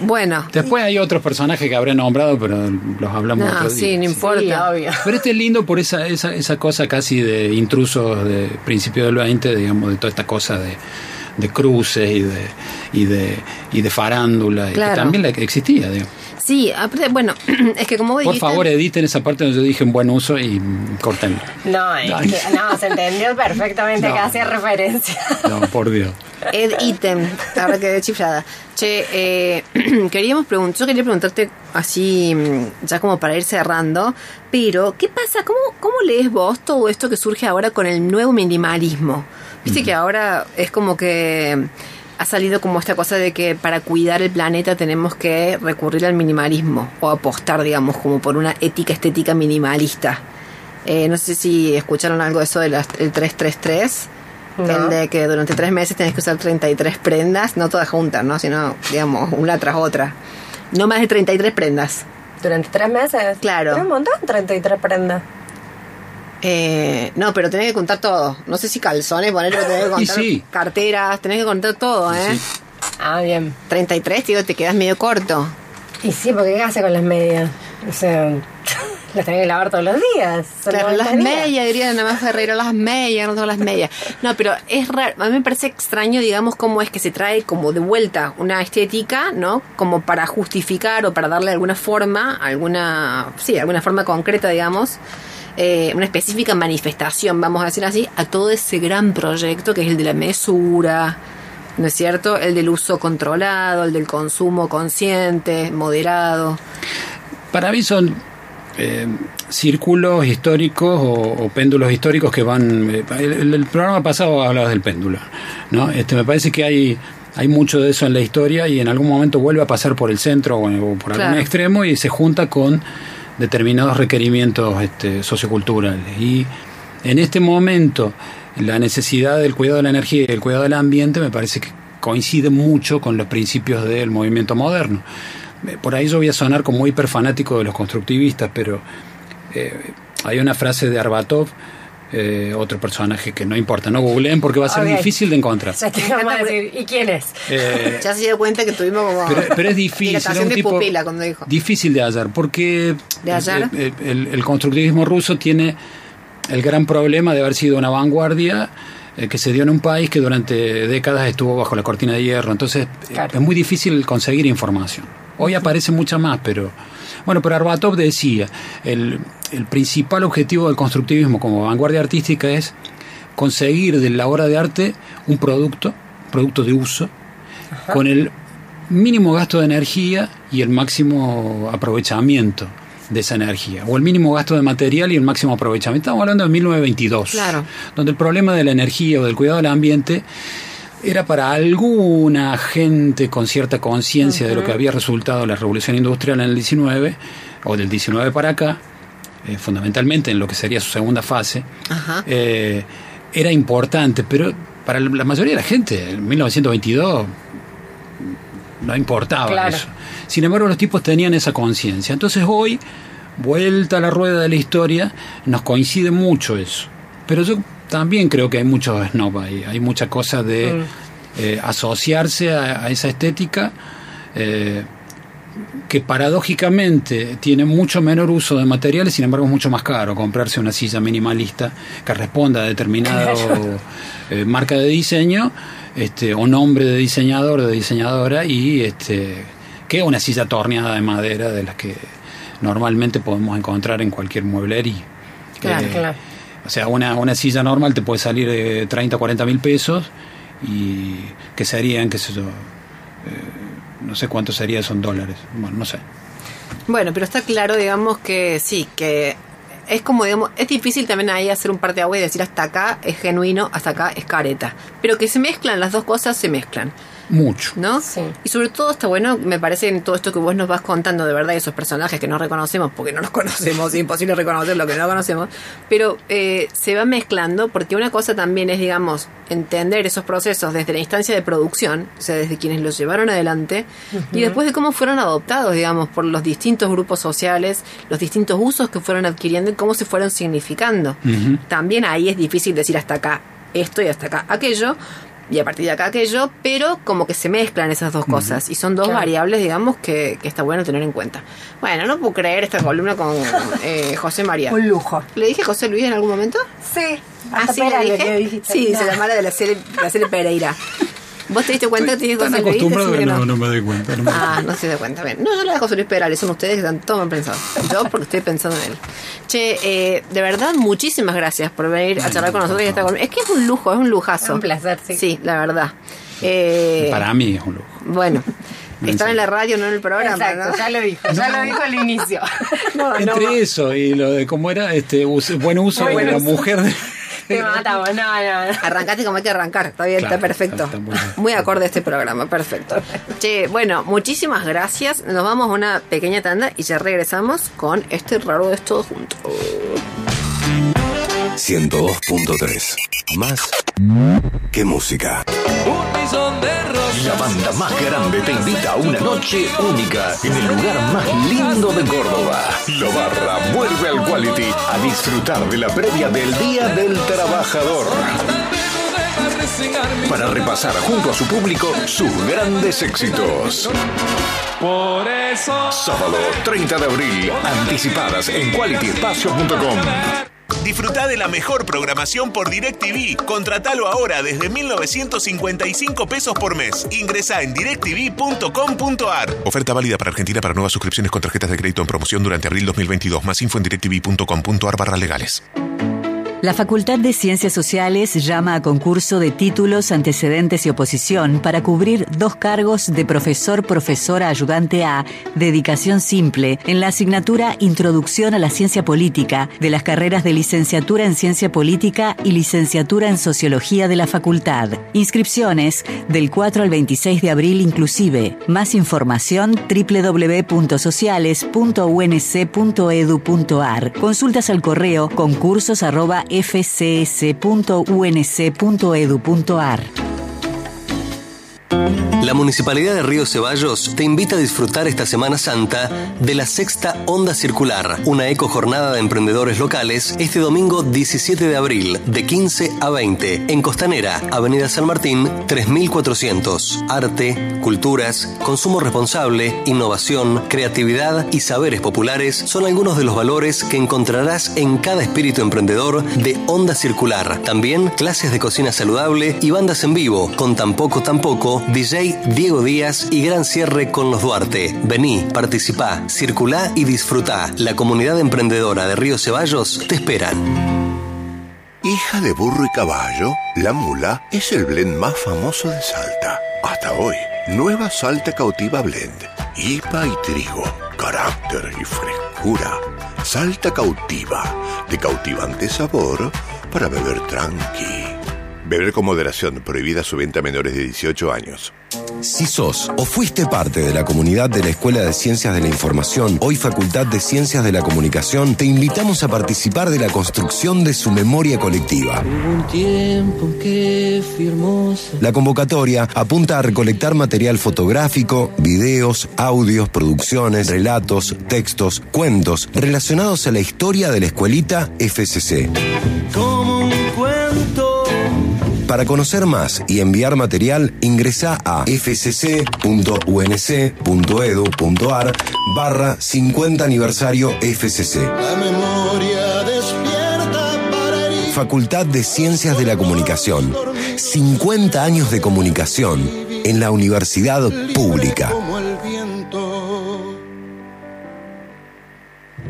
Speaker 1: Bueno.
Speaker 4: Después hay otros personajes que habré nombrado, pero los hablamos
Speaker 1: No,
Speaker 4: otro
Speaker 1: sí,
Speaker 4: día.
Speaker 1: no importa.
Speaker 2: Sí, obvio.
Speaker 4: Pero este es lindo por esa, esa, esa cosa casi de intrusos de principio del 20, digamos, de toda esta cosa de, de cruces y de, y de, y de farándula, y que también la que existía, digamos.
Speaker 1: Sí, bueno, es que como vos
Speaker 4: Por
Speaker 1: dijiste-
Speaker 4: favor, editen esa parte donde yo dije en buen uso y cortenla.
Speaker 2: No, es
Speaker 4: Ay.
Speaker 2: que- no, se entendió perfectamente
Speaker 4: No.
Speaker 2: que hacía referencia.
Speaker 4: No, por Dios.
Speaker 1: Ed Item, ahora quedé chiflada. Che, eh, queríamos preguntar, yo quería preguntarte así, mm, ya como para ir cerrando, pero ¿qué pasa? ¿Cómo, ¿Cómo lees vos todo esto que surge ahora con el nuevo minimalismo? Viste que ahora es como que ha salido como esta cosa de que para cuidar el planeta tenemos que recurrir al minimalismo o apostar, digamos, como por una ética estética minimalista. Eh, no sé si escucharon algo de eso del 333.
Speaker 2: No.
Speaker 1: El de que durante tres meses tenés que usar 33 prendas, no todas juntas, ¿no? Sino, digamos, una tras otra. No más de 33 prendas.
Speaker 2: Durante tres meses.
Speaker 1: Claro.
Speaker 2: Un montón, 33 prendas.
Speaker 1: Eh, no, pero tenés que contar todo. No sé si calzones, ponerlo, tenés que contar
Speaker 4: sí.
Speaker 1: carteras, tenés que contar todo, ¿eh?
Speaker 4: Sí.
Speaker 2: Ah, bien.
Speaker 1: 33, digo, te quedas medio corto.
Speaker 2: Y sí, porque ¿qué hace con las medias? O sea, las tenés que lavar todos los días.
Speaker 1: Claro,
Speaker 2: 90
Speaker 1: las medias, diría nada más Ferreira, las medias, no tengo las medias. No, pero es raro, a mí me parece extraño, digamos, cómo es que se trae como de vuelta una estética, ¿no? Como para justificar o para darle alguna forma, alguna, sí, alguna forma concreta, digamos, eh, una específica manifestación, vamos a decir así, a todo ese gran proyecto que es el de la mesura, ¿no es cierto? El del uso controlado, el del consumo consciente, moderado.
Speaker 4: Para mí son eh, círculos históricos o, o péndulos históricos que van... eh, el, el programa pasado hablabas del péndulo, ¿no? Este, me parece que hay, hay mucho de eso en la historia y en algún momento vuelve a pasar por el centro o, o por algún extremo y se junta con determinados requerimientos este, socioculturales. Y en este momento la necesidad del cuidado de la energía y el cuidado del ambiente me parece que coincide mucho con los principios del movimiento moderno. Eh, Por ahí yo voy a sonar como hiperfanático de los constructivistas, pero eh, hay una frase de Arbatov, eh, otro personaje que no importa, no googleen porque va a ser difícil de encontrar.
Speaker 2: Ya te vamos a decir, ¿y quién es?
Speaker 4: Eh,
Speaker 1: Ya se dio cuenta que tuvimos como...
Speaker 4: pero, pero es difícil, es un
Speaker 1: de
Speaker 4: tipo
Speaker 1: pupila cuando dijo.
Speaker 4: difícil de hallar, porque
Speaker 1: ¿De hallar?
Speaker 4: El, el- el constructivismo ruso tiene el gran problema de haber sido una vanguardia que se dio en un país que durante décadas estuvo bajo la cortina de hierro, entonces
Speaker 2: Claro.
Speaker 4: es muy difícil conseguir información. Hoy aparece mucha más, pero bueno, pero Arbatov decía, el, el principal objetivo del constructivismo como vanguardia artística es conseguir de la obra de arte un producto, producto de uso, con el mínimo gasto de energía y el máximo aprovechamiento de esa energía, o el mínimo gasto de material y el máximo aprovechamiento. Estamos hablando de 1922,
Speaker 1: Claro.
Speaker 4: donde el problema de la energía o del cuidado del ambiente era para alguna gente con cierta conciencia de lo que había resultado la revolución industrial en el 19, o del 19 para acá, eh, fundamentalmente en lo que sería su segunda fase,
Speaker 1: Ajá.
Speaker 4: eh, era importante, pero para la mayoría de la gente, en 1922 no importaba
Speaker 2: Claro.
Speaker 4: eso. Sin embargo, los tipos tenían esa conciencia. Entonces hoy, vuelta a la rueda de la historia, nos coincide mucho eso. Pero yo también creo que hay mucho snob ahí, hay mucha cosa de eh, asociarse a, a esa estética. eh, que paradójicamente tiene mucho menor uso de materiales, sin embargo es mucho más caro comprarse una silla minimalista que responda a determinada eh, marca de diseño este, o nombre de diseñador o de diseñadora y este, que una silla torneada de madera de las que normalmente podemos encontrar en cualquier mueblería.
Speaker 1: Claro,
Speaker 4: Eh,
Speaker 2: claro.
Speaker 4: O sea, una, una silla normal te puede salir de 30 o 40 mil pesos y que serían, qué sé yo, eh, no sé cuánto sería eso en dólares. Bueno, no sé.
Speaker 1: Bueno, pero está claro, digamos, que sí, que es como, digamos, es difícil también ahí hacer un par de agua y decir hasta acá es genuino, hasta acá es careta. Pero que se mezclan, las dos cosas se mezclan.
Speaker 4: Mucho.
Speaker 1: ¿no?
Speaker 2: Sí.
Speaker 1: Y sobre todo está bueno, me parece en todo esto que vos nos vas contando de verdad, esos personajes que no reconocemos, porque no los conocemos, es imposible reconocer lo que no conocemos, pero eh, se va mezclando, porque una cosa también es, digamos, entender esos procesos desde la instancia de producción, o sea, desde quienes los llevaron adelante, y después de cómo fueron adoptados, digamos, por los distintos grupos sociales, los distintos usos que fueron adquiriendo y cómo se fueron significando. También ahí es difícil decir hasta acá esto y hasta acá aquello, y a partir de acá aquello, pero como que se mezclan esas dos cosas y son dos
Speaker 2: Claro.
Speaker 1: variables, digamos, que, que está bueno tener en cuenta. Bueno, no puedo creer esta columna con eh, José María.
Speaker 2: Un lujo.
Speaker 1: ¿Le dije José Luis en algún momento?
Speaker 2: Sí.
Speaker 1: Ah,
Speaker 2: Hasta
Speaker 1: sí, le dije. Sí,
Speaker 2: No.
Speaker 1: se llama la de la serie, la serie Pereira. ¿Vos te diste cuenta que te dije
Speaker 4: Tan
Speaker 1: José Luis?
Speaker 4: acostumbrado que
Speaker 1: que
Speaker 4: no, no me doy cuenta. no me-
Speaker 1: Ah, no se da cuenta. Bien. No, yo le de José Luis Perales, son ustedes que están todos mal pensados. Yo porque estoy pensando en él. Che, eh, de verdad, muchísimas gracias por venir a charlar con nosotros y estar con- Es que es un lujo, es un lujazo.
Speaker 2: Un placer, sí.
Speaker 1: Sí, la verdad. Eh,
Speaker 4: Para mí es un lujo.
Speaker 1: bueno, estar en la radio, no en el programa.
Speaker 2: Exacto,
Speaker 1: ¿no?
Speaker 2: ya lo dijo, ya lo dijo al inicio.
Speaker 1: No, no,
Speaker 4: Entre eso y lo de cómo era este buen uso de la mujer. de-
Speaker 2: Te matamos, no, no, no.
Speaker 1: Arrancaste como hay que arrancar, está bien,
Speaker 4: Claro,
Speaker 1: está perfecto.
Speaker 4: está muy.
Speaker 1: Muy acorde a este programa, perfecto. Che, bueno, muchísimas gracias. Nos vamos a una pequeña tanda y ya regresamos con este raro de todo junto.
Speaker 3: 102.3. Más que música.
Speaker 5: La banda más grande te invita a una noche única en el lugar más lindo de Córdoba. La Barra vuelve al Quality a disfrutar de la previa del Día del Trabajador. Para repasar junto a su público sus grandes éxitos.
Speaker 6: Por eso.
Speaker 5: Sábado 30 de abril, anticipadas en qualityespacio.com.
Speaker 7: Disfruta de la mejor programación por DirecTV. Contratalo ahora desde 1955 pesos por mes. Ingresa en directv.com.ar. Oferta válida para Argentina para nuevas suscripciones con tarjetas de crédito en promoción durante abril 2022. Más info en directv.com.ar barra legales.
Speaker 8: La Facultad de Ciencias Sociales llama a concurso de títulos, antecedentes y oposición para cubrir dos cargos de profesor, profesora, ayudante A, dedicación simple, en la asignatura Introducción a la Ciencia Política de las carreras de licenciatura en Ciencia Política y licenciatura en Sociología de la Facultad. Inscripciones del 4 al 26 de abril inclusive. Más información www.sociales.unc.edu.ar. Consultas al correo concursos fcs.unc.edu.ar.
Speaker 9: La Municipalidad de Río Ceballos te invita a disfrutar esta Semana Santa de la sexta Onda Circular, una eco jornada de emprendedores locales este domingo 17 de abril, de 15 a 20, en Costanera, Avenida San Martín, 3400. Arte, culturas, consumo responsable, innovación, creatividad y saberes populares son algunos de los valores que encontrarás en cada espíritu emprendedor de Onda Circular. También clases de cocina saludable y bandas en vivo, con Tampoco Tampoco, DJ Diego Díaz y gran cierre con los Duarte. Vení, participá, circulá y disfrutá. La comunidad emprendedora de Río Ceballos te esperan.
Speaker 10: Hija de burro y caballo, la mula es el blend más famoso de Salta. Hasta hoy, nueva Salta Cautiva Blend. IPA y trigo, carácter y frescura. Salta Cautiva, de cautivante sabor para beber tranqui. Beber con moderación, prohibida su venta a menores de 18 años.
Speaker 3: Si sos o fuiste parte de la comunidad de la Escuela de Ciencias de la Información, hoy Facultad de Ciencias de la Comunicación, te invitamos a participar de la construcción de su memoria colectiva.
Speaker 6: un tiempo que firmó.
Speaker 3: La convocatoria apunta a recolectar material fotográfico, videos, audios, producciones, relatos, textos, cuentos relacionados a la historia de la escuelita FCC.
Speaker 6: Cuento.
Speaker 3: Para conocer más y enviar material, ingresa a fcc.unc.edu.ar barra 50 aniversario FCC.
Speaker 6: La memoria despierta para herir.
Speaker 3: Facultad de Ciencias de la Comunicación. 50 años de comunicación en la universidad pública.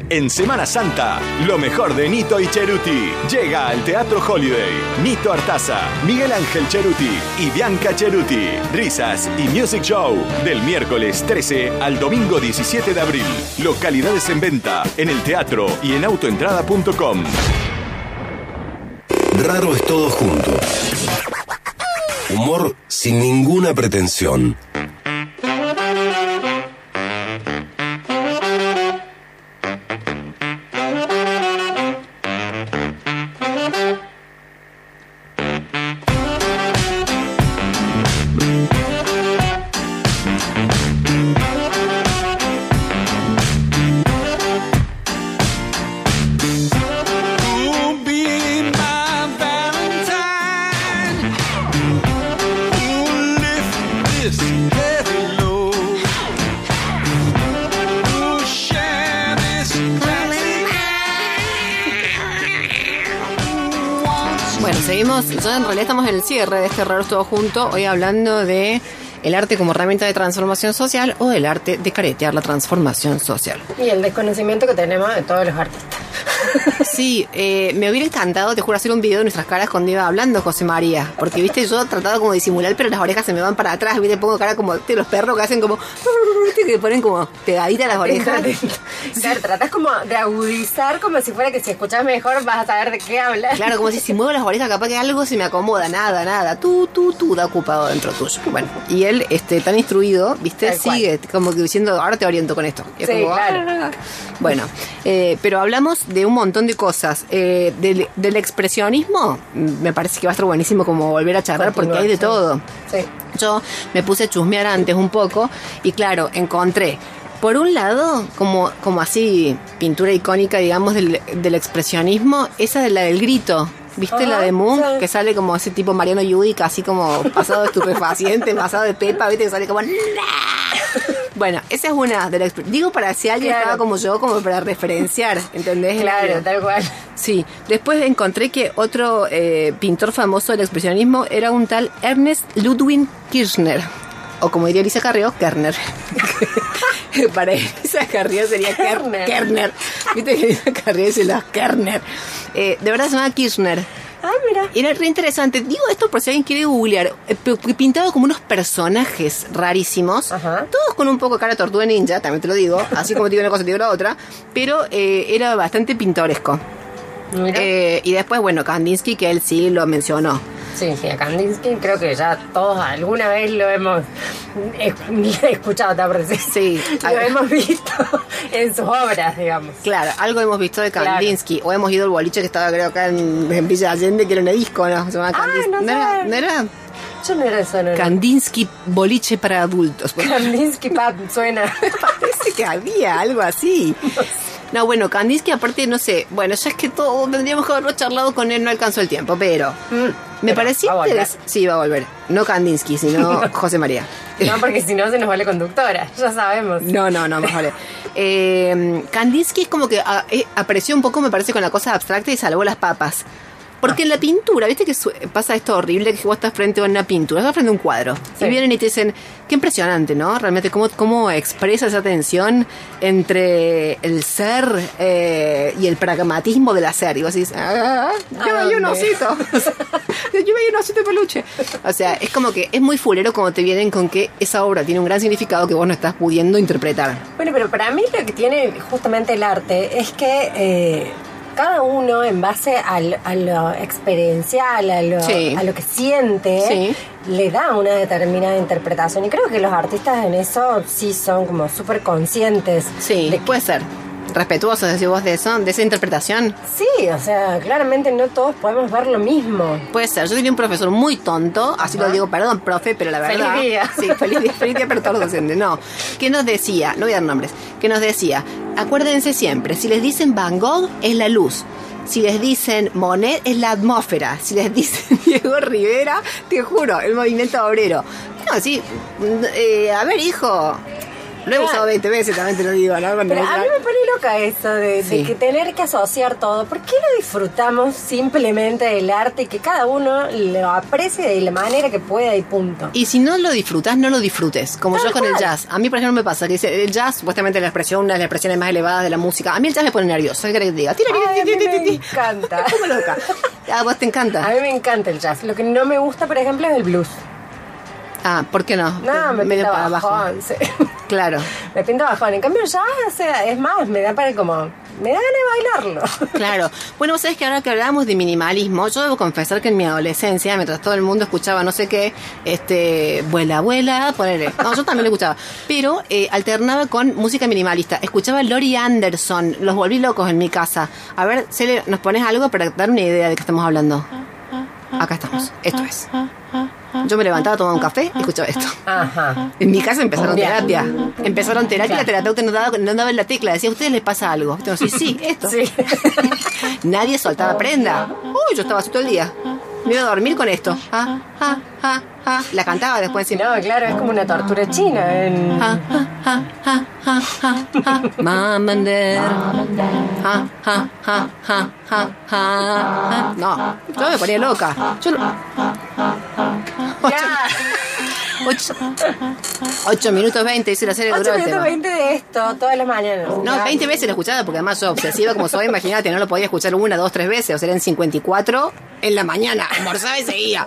Speaker 5: En Semana Santa, lo mejor de Nito y Cheruti. Llega al Teatro Holiday. Nito Artaza, Miguel Ángel Cheruti y Bianca Cheruti. Risas y Music Show. Del miércoles 13 al domingo 17 de abril. Localidades en venta en el teatro y en autoentrada.com.
Speaker 3: Raro es todo junto. Humor sin ninguna pretensión.
Speaker 1: Bueno, seguimos. Ya en realidad estamos en el cierre de este raro todo junto. Hoy hablando de el arte como herramienta de transformación social o el arte de caretear la transformación social.
Speaker 2: Y el desconocimiento que tenemos de todos los artistas.
Speaker 1: Sí, eh, me hubiera encantado, te juro, hacer un video de nuestras caras cuando iba hablando José María. Porque, viste, yo trataba como de disimular, pero las orejas se me van para atrás. Viste, pongo cara como de los perros que hacen como. Viste, que ponen como pegaditas las orejas.
Speaker 2: Claro, tratás como de agudizar como si fuera que si escuchás mejor vas a saber de qué hablas.
Speaker 1: Claro, como si si muevo las orejas, capaz que algo se me acomoda, nada, nada. Tú, tú, tú, da ocupado dentro tuyo. Bueno, y él, este, tan instruido, viste,
Speaker 2: Tal cual.
Speaker 1: sigue como que diciendo, ahora te oriento con esto. Y es
Speaker 2: Sí,
Speaker 1: como,
Speaker 2: claro.
Speaker 1: "Ah". Bueno, eh, pero hablamos de un montón de cosas. Eh, del, del expresionismo, mm, me parece que va a estar buenísimo como volver a charlar porque hay de todo.
Speaker 2: Sí.
Speaker 1: Yo me puse a chusmear antes un poco y claro, encontré, por un lado, como, como así, pintura icónica, digamos, del, del expresionismo, esa de la del grito. ¿Viste
Speaker 2: Ajá,
Speaker 1: la de Moon? Que sale como ese tipo Mariano Yudica, así como pasado de estupefaciente, pasado de pepa, ¿viste? Que sale como... Bueno, esa es una de la expre- Digo para si alguien
Speaker 2: Claro.
Speaker 1: estaba como yo, como para referenciar, ¿entendés?
Speaker 2: Claro, tal cual.
Speaker 1: Sí, después encontré que otro eh, pintor famoso del expresionismo era un tal Ernest Ludwig Kirchner. O como diría Lisa Carrió, Kerner. Para Lisa Carrió sería Kerner.
Speaker 2: Kerner.
Speaker 1: Viste que Lisa Carrió dice los Kerner. Eh, de verdad se llama Kirchner.
Speaker 2: Ah, mira.
Speaker 1: Era re interesante. Digo esto por si alguien quiere googlear. Eh, Pintado como unos personajes rarísimos.
Speaker 2: Ajá.
Speaker 1: Todos con un poco cara de tortuga ninja, también te lo digo. Así como te digo una cosa, te digo la otra. Pero eh, era bastante pintoresco.
Speaker 2: Mira.
Speaker 1: Eh, y después, bueno, Kandinsky, que él sí lo mencionó.
Speaker 2: Sí, sí, a Kandinsky creo que ya todos alguna vez lo hemos es- escuchado, ¿te?
Speaker 1: Sí.
Speaker 2: Lo hemos visto en sus obras, digamos.
Speaker 1: Claro, algo hemos visto de
Speaker 2: Claro.
Speaker 1: Kandinsky. O hemos ido al boliche que estaba, creo, acá en, en Villa Allende, que era una disco, ¿no? Se llamaba
Speaker 2: Ah,
Speaker 1: Kandinsky.
Speaker 2: no
Speaker 1: ¿No, era, no era
Speaker 2: Yo no era eso, no era.
Speaker 1: Kandinsky boliche para adultos?
Speaker 2: Kandinsky Pap suena.
Speaker 1: Parece que había algo así. No, bueno, Kandinsky aparte, no sé, bueno, ya es que todo, tendríamos que haberlo charlado con él, no alcanzó el tiempo, pero me
Speaker 2: pero
Speaker 1: parecía
Speaker 2: va a volver.
Speaker 1: interes- Sí, va a volver. No Kandinsky, sino José María.
Speaker 2: No, porque si no se nos vale conductora, ya sabemos.
Speaker 1: No, no, no, más vale. Eh, Kandinsky es como que ah, eh, apareció un poco, me parece, con la cosa abstracta y salvó las papas. Porque en la pintura, viste que pasa esto horrible que vos estás frente a una pintura, estás frente a un cuadro.
Speaker 2: Sí.
Speaker 1: Y vienen y te dicen, qué impresionante, ¿no? Realmente cómo, cómo expresa esa tensión entre el ser eh, y el pragmatismo del hacer. Y vos decís, ah, yo
Speaker 2: ¿A
Speaker 1: veía un osito. yo veía un osito de peluche. O sea, es como que es muy fulero como te vienen con que esa obra tiene un gran significado que vos no estás pudiendo interpretar.
Speaker 2: Bueno, pero para mí lo que tiene justamente el arte es que eh, cada uno en base al- a lo experiencial, a lo,
Speaker 1: Sí.
Speaker 2: a lo que siente,
Speaker 1: Sí.
Speaker 2: le da una determinada interpretación. Y creo que los artistas en eso sí son como súper conscientes.
Speaker 1: Sí,
Speaker 2: de que-
Speaker 1: puede ser. Respetuosos, decís vos, de eso, de esa interpretación.
Speaker 2: sí, o sea, claramente no todos podemos ver lo mismo.
Speaker 1: Puede ser. Yo tenía un profesor muy tonto, así lo digo, perdón, profe, pero la
Speaker 2: Feliz
Speaker 1: verdad.
Speaker 2: día.
Speaker 1: Sí, feliz día, feliz día para todos los docentes. No. Que nos decía, no voy a dar nombres, que nos decía, acuérdense siempre, si les dicen Van Gogh, es la luz. Si les dicen Monet, es la atmósfera. Si les dicen Diego Rivera, te juro, el movimiento obrero. No, sí. eh, a ver, hijo. Lo he usado 20 veces, también te lo digo, ¿no? Cuando
Speaker 2: Pero a mí me pone loca eso de, de
Speaker 1: Sí.
Speaker 2: que tener que asociar todo. ¿Por qué no disfrutamos simplemente del arte y que cada uno lo aprecie de la manera que pueda y punto?
Speaker 1: Y si no lo disfrutas, no lo disfrutes. Como
Speaker 2: Tal
Speaker 1: yo con el
Speaker 2: cual.
Speaker 1: jazz. A mí, por ejemplo, me pasa que dice, el jazz, supuestamente la expresión, una de las expresiones más elevadas de la música. A mí el jazz me pone nervioso. ¿Qué querés que diga? Tira,
Speaker 2: Ay, a
Speaker 1: tira, tira,
Speaker 2: me encanta.
Speaker 1: Como loca. A vos te
Speaker 2: A
Speaker 1: encanta.
Speaker 2: mí me encanta el jazz. Lo que no me gusta, por ejemplo, es el blues.
Speaker 1: Ah, ¿por qué no?
Speaker 2: No, me
Speaker 1: Medio
Speaker 2: pinta
Speaker 1: para abajo.
Speaker 2: bajón. sí.
Speaker 1: Claro.
Speaker 2: me pinta bajón. En cambio, jazz, o sea, es más, me da para como me da ganas de bailarlo.
Speaker 1: Claro. Bueno, vos sabés que ahora que hablábamos de minimalismo, yo debo confesar que en mi adolescencia, mientras todo el mundo escuchaba no sé qué, este, vuela, vuela, ponele. No, yo también lo escuchaba. Pero eh, alternaba con música minimalista. Escuchaba Lori Anderson, los volví locos en mi casa. A ver, Cele, ¿nos pones algo para dar una idea de qué estamos hablando? Acá estamos. Esto es. Yo me levantaba, tomaba un café y escuchaba esto.
Speaker 2: Ajá.
Speaker 1: En mi casa empezaron terapia. Empezaron terapia y la terapeuta no daba, no daba en la tecla. Decía, ¿a ustedes les pasa algo? Entonces, sí, sí, esto.
Speaker 2: Sí.
Speaker 1: Nadie soltaba prenda. Uy, yo estaba así todo el día. Me iba a dormir con esto. Ah, ah, ah, ah. La cantaba después encima.
Speaker 2: No, claro, es como una tortura china. En...
Speaker 1: Ah, ah, ah, ah, ah, ah, ah. Mamander. Ah, ah, ah, ah, ah, ah. No, yo me ponía loca. Yo lo- Ocho, ocho, ocho minutos 20, dice la serie duró
Speaker 2: 8
Speaker 1: el
Speaker 2: minutos
Speaker 1: tema.
Speaker 2: 20 de esto, todas las mañanas.
Speaker 1: No, 20 veces lo escuchaba porque además soy obsesiva como soy, imagínate, no lo podía escuchar una, dos, tres veces, o sea, eran 54 en la mañana, almorzaba y seguía.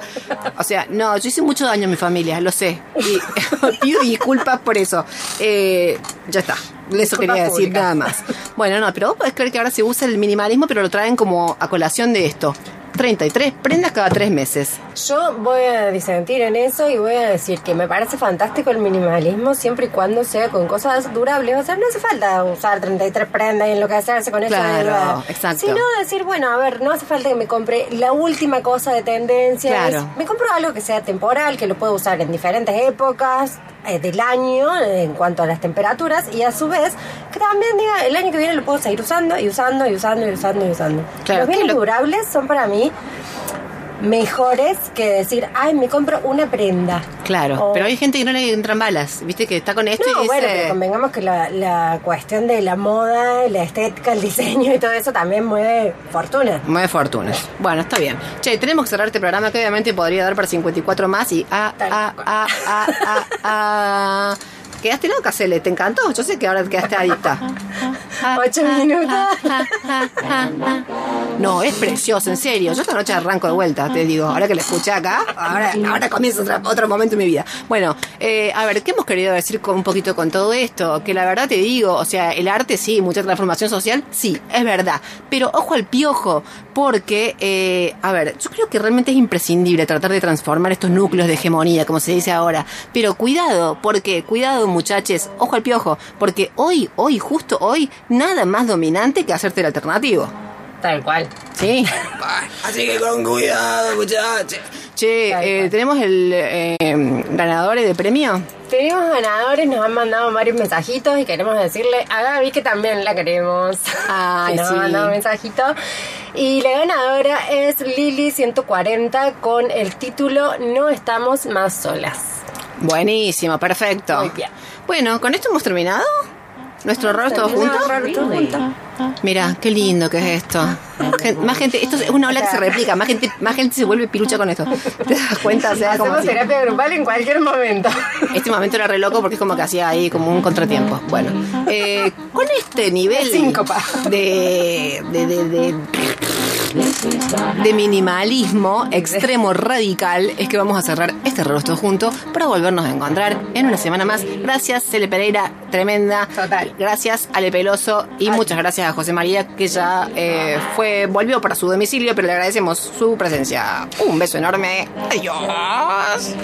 Speaker 1: O sea, no, yo hice mucho daño a mi familia, lo sé. Y pido disculpas por eso. Eh, ya está, eso quería decir nada más. Bueno, no, pero vos podés creer que ahora se usa el minimalismo, pero lo traen como a colación de esto. 33 prendas cada tres meses.
Speaker 2: Yo voy a disentir en eso y voy a decir que me parece fantástico el minimalismo siempre y cuando sea con cosas durables. O sea, no hace falta usar 33 prendas y enloquecerse con eso.
Speaker 1: Claro, exacto.
Speaker 2: Sino decir, bueno, a ver, no hace falta que me compre la última cosa de tendencia.
Speaker 1: Claro.
Speaker 2: Me compro algo que sea temporal, que lo puedo usar en diferentes épocas eh, del año eh, en cuanto a las temperaturas y a su vez que también diga el año que viene lo puedo seguir usando y usando y usando y usando y usando.
Speaker 1: Claro,
Speaker 2: Los bienes
Speaker 1: lo-
Speaker 2: durables son para mí mejores que decir, ay, me compro una prenda.
Speaker 1: Claro,
Speaker 2: O-
Speaker 1: pero hay gente que no le entran balas, viste que está con esto
Speaker 2: No,
Speaker 1: y
Speaker 2: bueno,
Speaker 1: dice...
Speaker 2: pero convengamos que la, la cuestión de la moda, la estética, el diseño y todo eso también mueve fortuna.
Speaker 1: Mueve fortunas. Bueno, está bien. Che, tenemos que cerrar este programa que obviamente podría dar para 54 más y ah, ah,
Speaker 2: cual.
Speaker 1: ah, ah, ah, ah. Quedaste loca, Cele, ¿te encantó? Yo sé que ahora quedaste adicta.
Speaker 2: Ocho minutos.
Speaker 1: No, es precioso, en serio. Yo esta noche arranco de vuelta, te digo. Ahora que lo escuché acá, ahora, ahora comienza otra- otro momento en mi vida. Bueno, eh, a ver, ¿qué hemos querido decir con un poquito con todo esto? Que la verdad te digo, o sea, el arte sí, mucha transformación social, sí, es verdad. Pero ojo al piojo, porque, eh, a ver, yo creo que realmente es imprescindible tratar de transformar estos núcleos de hegemonía, como se dice ahora. Pero cuidado, porque, cuidado muchachos, ojo al piojo, porque hoy, hoy, justo hoy, nada más dominante que hacerte el alternativo.
Speaker 2: Tal cual.
Speaker 1: Sí. Así que con cuidado, muchachos. Che, eh, tenemos el eh, ganadores de premio.
Speaker 2: Tenemos ganadores, nos han mandado varios mensajitos y queremos decirle a Gaby que también la queremos.
Speaker 1: Ay,
Speaker 2: nos
Speaker 1: sí.
Speaker 2: ha mandado un mensajito. Y la ganadora es Lili140 con el título No estamos más solas.
Speaker 1: Buenísimo, perfecto.
Speaker 2: Muy bien.
Speaker 1: Bueno, ¿con esto hemos terminado? ¿Nuestro raro todos juntos?
Speaker 2: Raro todo junto.
Speaker 1: Mira, qué lindo que es esto. Gen- más gente, esto es una ola que se replica, más gente, más gente se vuelve pirucha con esto. ¿Te das cuenta? O sea, como
Speaker 2: Hacemos
Speaker 1: si-
Speaker 2: terapia grupal en cualquier momento.
Speaker 1: Este momento era re loco porque es como que hacía ahí como un contratiempo. Bueno, eh, con este nivel
Speaker 2: Síncopa.
Speaker 1: de, de, de, de, de minimalismo extremo radical es que vamos a cerrar este rostro junto para volvernos a encontrar en una semana más. Gracias, Cele Pereira, tremenda.
Speaker 2: Total.
Speaker 1: Gracias, Ale Peloso y muchas gracias a José María que ya eh, fue volvió para su domicilio, pero le agradecemos su presencia. Un beso enorme. Adiós.